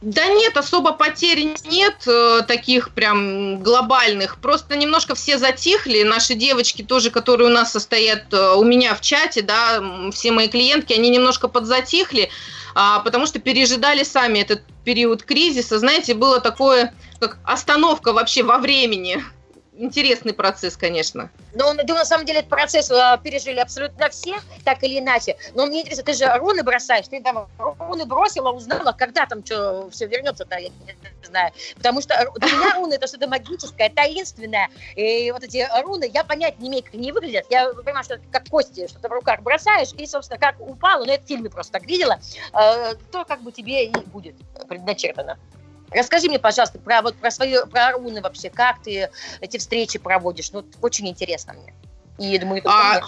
да нет, особо потерь нет э, таких прям глобальных. Просто немножко все затихли. Наши девочки тоже, которые у нас состоят э, у меня в чате, да, все мои клиентки, они немножко подзатихли, а, потому что пережидали сами этот период кризиса. Знаете, было такое, как остановка вообще во времени интересный процесс, конечно. Ну, ну, на самом деле, этот процесс э, пережили абсолютно все, так или иначе. Но мне интересно, ты же руны бросаешь, ты там руны бросила, узнала, когда там что все вернется-то, я не знаю. Потому что для меня руны это что-то магическое, таинственное. И вот эти руны, я понять не имею, как они выглядят. Я понимаю, что как кости, что-то в руках бросаешь, и, собственно, как упало, но это в фильме просто так видела, э, то как бы тебе и будет предначертано. Расскажи мне, пожалуйста, про, вот, про свою, про руны вообще, как ты эти встречи проводишь. Ну, очень интересно мне. И думаю, а,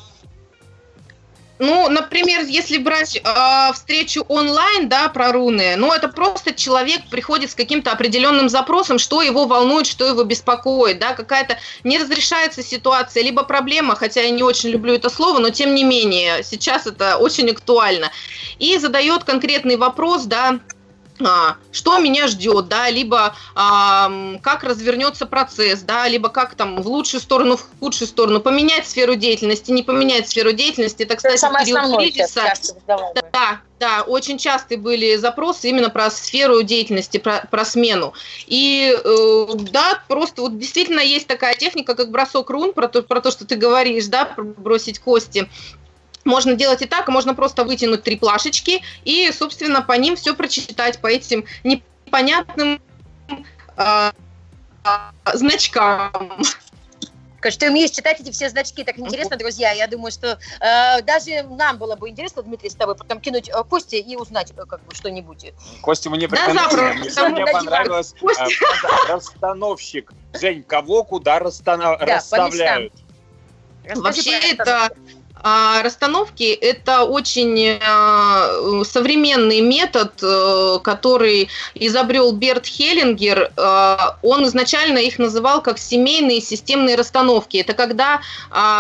Ну, например, если брать э, встречу онлайн, да, про руны, ну, это просто человек приходит с каким-то определенным запросом, что его волнует, что его беспокоит, да, какая-то не разрешается ситуация, либо проблема, хотя я не очень люблю это слово, но тем не менее, сейчас это очень актуально. И задает конкретный вопрос, да, что меня ждет, да, либо а, как развернется процесс, да, либо как там в лучшую сторону, в худшую сторону поменять сферу деятельности, не поменять сферу деятельности. Это, кстати, это период кризиса. Да, да, очень частые были запросы именно про сферу деятельности, про, про смену. И э, да, просто вот действительно есть такая техника, как бросок рун, про то, про то, что ты говоришь, да, бросить кости. Можно делать и так, можно просто вытянуть три плашечки и, собственно, по ним все прочитать, по этим непонятным э, значкам. Что ты умеешь читать эти все значки, так интересно, друзья. Я думаю, что э, даже нам было бы интересно, Дмитрий, с тобой потом кинуть э, Кости и узнать э, как бы что-нибудь. Кости мне да, Мне понравилось э, расстановщик. Жень, кого куда расстана... да, расставляют? Вообще это расстановки – это очень а, современный метод, э, который изобрел Берт Хеллингер. А, он изначально их называл как семейные системные расстановки. Это когда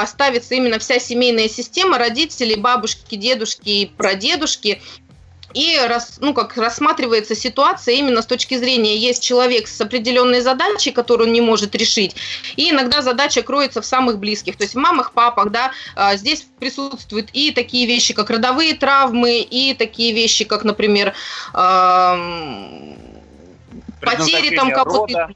ставится именно вся семейная система, родители, бабушки, дедушки и прадедушки – и рас, ну, как рассматривается ситуация именно с точки зрения, есть человек с определенной задачей, которую он не может решить, и иногда задача кроется в самых близких, то есть в мамах, папах, да, а, здесь присутствуют и такие вещи, как родовые травмы, и такие вещи, как, например, потери там кого-то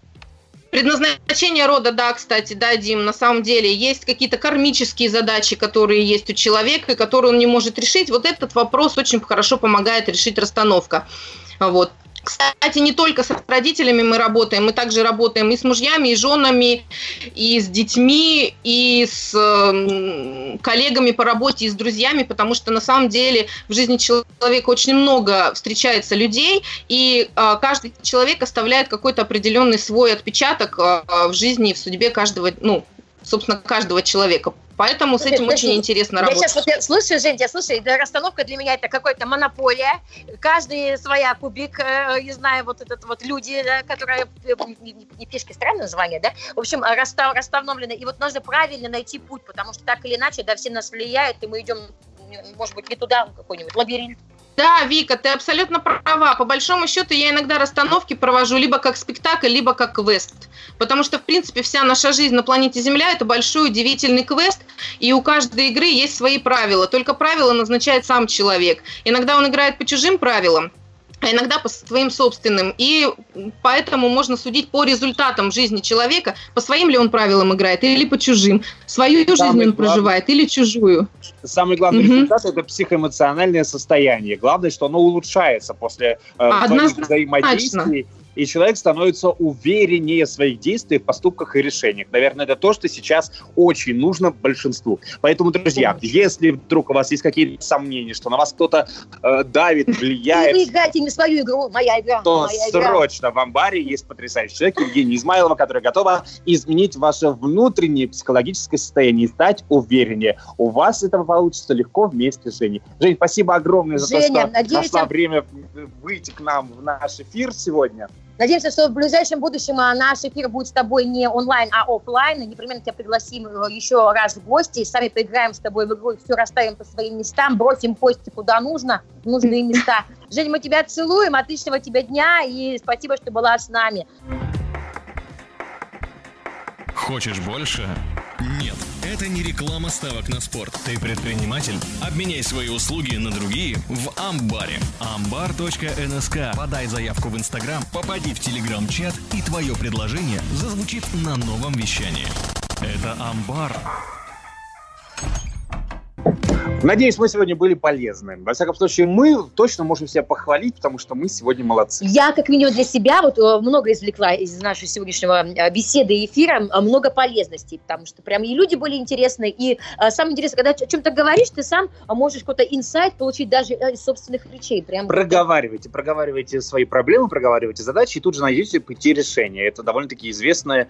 Предназначение рода, да, кстати, да, Дим, на самом деле есть какие-то кармические задачи, которые есть у человека, которые он не может решить. Вот этот вопрос очень хорошо помогает решить расстановка. Вот. Кстати, не только с родителями мы работаем, мы также работаем и с мужьями, и с женами, и с детьми, и с э, коллегами по работе, и с друзьями, потому что на самом деле в жизни человека очень много встречается людей, и э, каждый человек оставляет какой-то определенный свой отпечаток э, в жизни и в судьбе каждого, ну, собственно, каждого человека. Поэтому с этим подожди, очень интересно я работать. Сейчас вот я слышу, Жень, я слушаю, да, расстановка для меня это какая-то монополия. Каждый своя кубик, э, не знаю, вот этот вот люди, да, которые, э, не, не, пешки, странное название, да? В общем, расстав, расставлены. И вот нужно правильно найти путь, потому что так или иначе, да, все нас влияют, и мы идем, может быть, не туда, в какой-нибудь лабиринт. Да, Вика, ты абсолютно права. По большому счету я иногда расстановки провожу либо как спектакль, либо как квест. Потому что, в принципе, вся наша жизнь на планете Земля – это большой удивительный квест, и у каждой игры есть свои правила. Только правила назначает сам человек. Иногда он играет по чужим правилам, а иногда по своим собственным. И поэтому можно судить по результатам жизни человека, по своим ли он правилам играет или по чужим. Свою Самый жизнь он главный, проживает или чужую. Самый главный угу. результат – это психоэмоциональное состояние. Главное, что оно улучшается после э, взаимодействий и человек становится увереннее в своих действиях, поступках и решениях. Наверное, это то, что сейчас очень нужно большинству. Поэтому, друзья, если вдруг у вас есть какие-то сомнения, что на вас кто-то э, давит, влияет... И вы играете не свою игру, моя игра. То моя срочно игра. в амбаре есть потрясающий человек Евгений Измайлова, который готова изменить ваше внутреннее психологическое состояние и стать увереннее. У вас это получится легко вместе с Женей. Жень, спасибо огромное за Женя, то, что надеюсь, нашла время выйти к нам в наш эфир сегодня. Надеемся, что в ближайшем будущем а, наш эфир будет с тобой не онлайн, а офлайн. И непременно тебя пригласим э, еще раз в гости. И сами поиграем с тобой в игру, все расставим по своим местам, бросим кости куда нужно, в нужные места. Жень, мы тебя целуем, отличного тебе дня и спасибо, что была с нами. Хочешь больше? Нет, это не реклама ставок на спорт. Ты предприниматель? Обменяй свои услуги на другие в Амбаре. Амбар.нск. Подай заявку в Инстаграм, попади в Телеграм-чат, и твое предложение зазвучит на новом вещании. Это Амбар. Надеюсь, мы сегодня были полезны. Во всяком случае, мы точно можем себя похвалить, потому что мы сегодня молодцы. Я, как минимум, для себя вот э, много извлекла из нашего сегодняшнего э, беседы и эфира, э, много полезностей, потому что прям и люди были интересны, и самое интересное, когда о чем-то говоришь, ты сам можешь какой-то инсайт получить даже из собственных речей. Прям проговаривайте, проговаривайте свои проблемы, проговаривайте задачи, и тут же найдете пути решения. Это довольно-таки известная,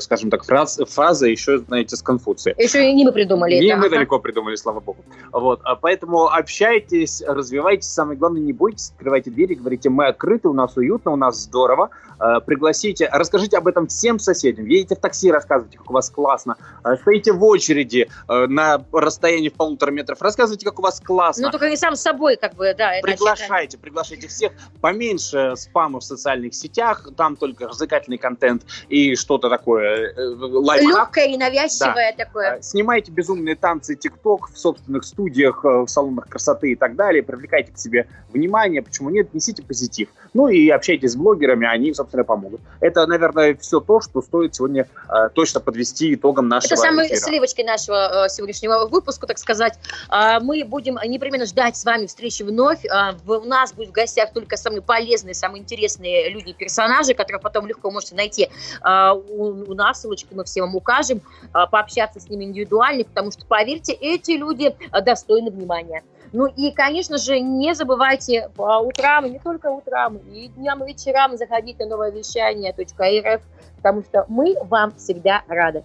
скажем так, фраз, фраза еще, знаете, с Конфуция. Еще и не мы придумали не это. мы далеко придумали, слава богу. Вот, а поэтому общайтесь, развивайтесь, самое главное, не бойтесь, открывайте двери, говорите, мы открыты, у нас уютно, у нас здорово, Э, пригласите, расскажите об этом всем соседям, едете в такси, рассказывайте, как у вас классно, Э, стоите в очереди э, на расстоянии в полутора метров, рассказывайте, как у вас классно. Ну, только не сам с собой, как бы, да. Приглашайте, приглашайте всех. Поменьше спама в социальных сетях, там только развлекательный контент и что-то такое, лайфхак. Легкое и навязчивое такое. Э, Снимайте безумные танцы ТикТок в собственных студиях, э, в салонах красоты и так далее. Привлекайте к себе внимание. Почему нет? Несите позитив. Ну и общайтесь с блогерами, они, собственно, помогут. Это, наверное, все то, что стоит сегодня э, точно подвести итогом нашего Это самой эфира. сливочкой нашего э, сегодняшнего выпуска, так сказать. А, Мы будем непременно ждать с вами встречи вновь. В- У нас будет в гостях только самые полезные, самые интересные люди и персонажи, которые потом легко можете найти а, у у нас. Ссылочки мы всем вам укажем. а, Пообщаться с ними индивидуально, потому что, поверьте, эти люди а, достойны внимания. Ну и, конечно же, не забывайте по утрам, и не только утрам, и дням, и вечерам заходить на новое вещание.рф, потому что мы вам всегда рады.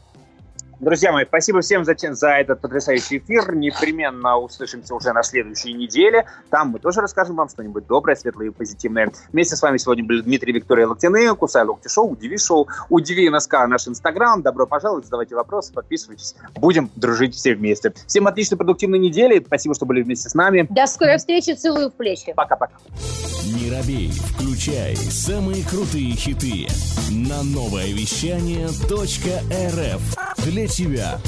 Друзья мои, спасибо всем за, за этот потрясающий эфир. Непременно услышимся уже на следующей неделе. Там мы тоже расскажем вам что-нибудь доброе, светлое и позитивное. Вместе с вами сегодня были Дмитрий Виктория Локтины, Кусай Локти Шоу, Удиви Шоу, Удиви НСК, наш Инстаграм. Добро пожаловать, задавайте вопросы, подписывайтесь. Будем дружить все вместе. Всем отличной продуктивной недели. Спасибо, что были вместе с нами. До скорой встречи, целую в плечи. Пока-пока. Не робей, включай самые крутые хиты на новое вещание .рф тебя.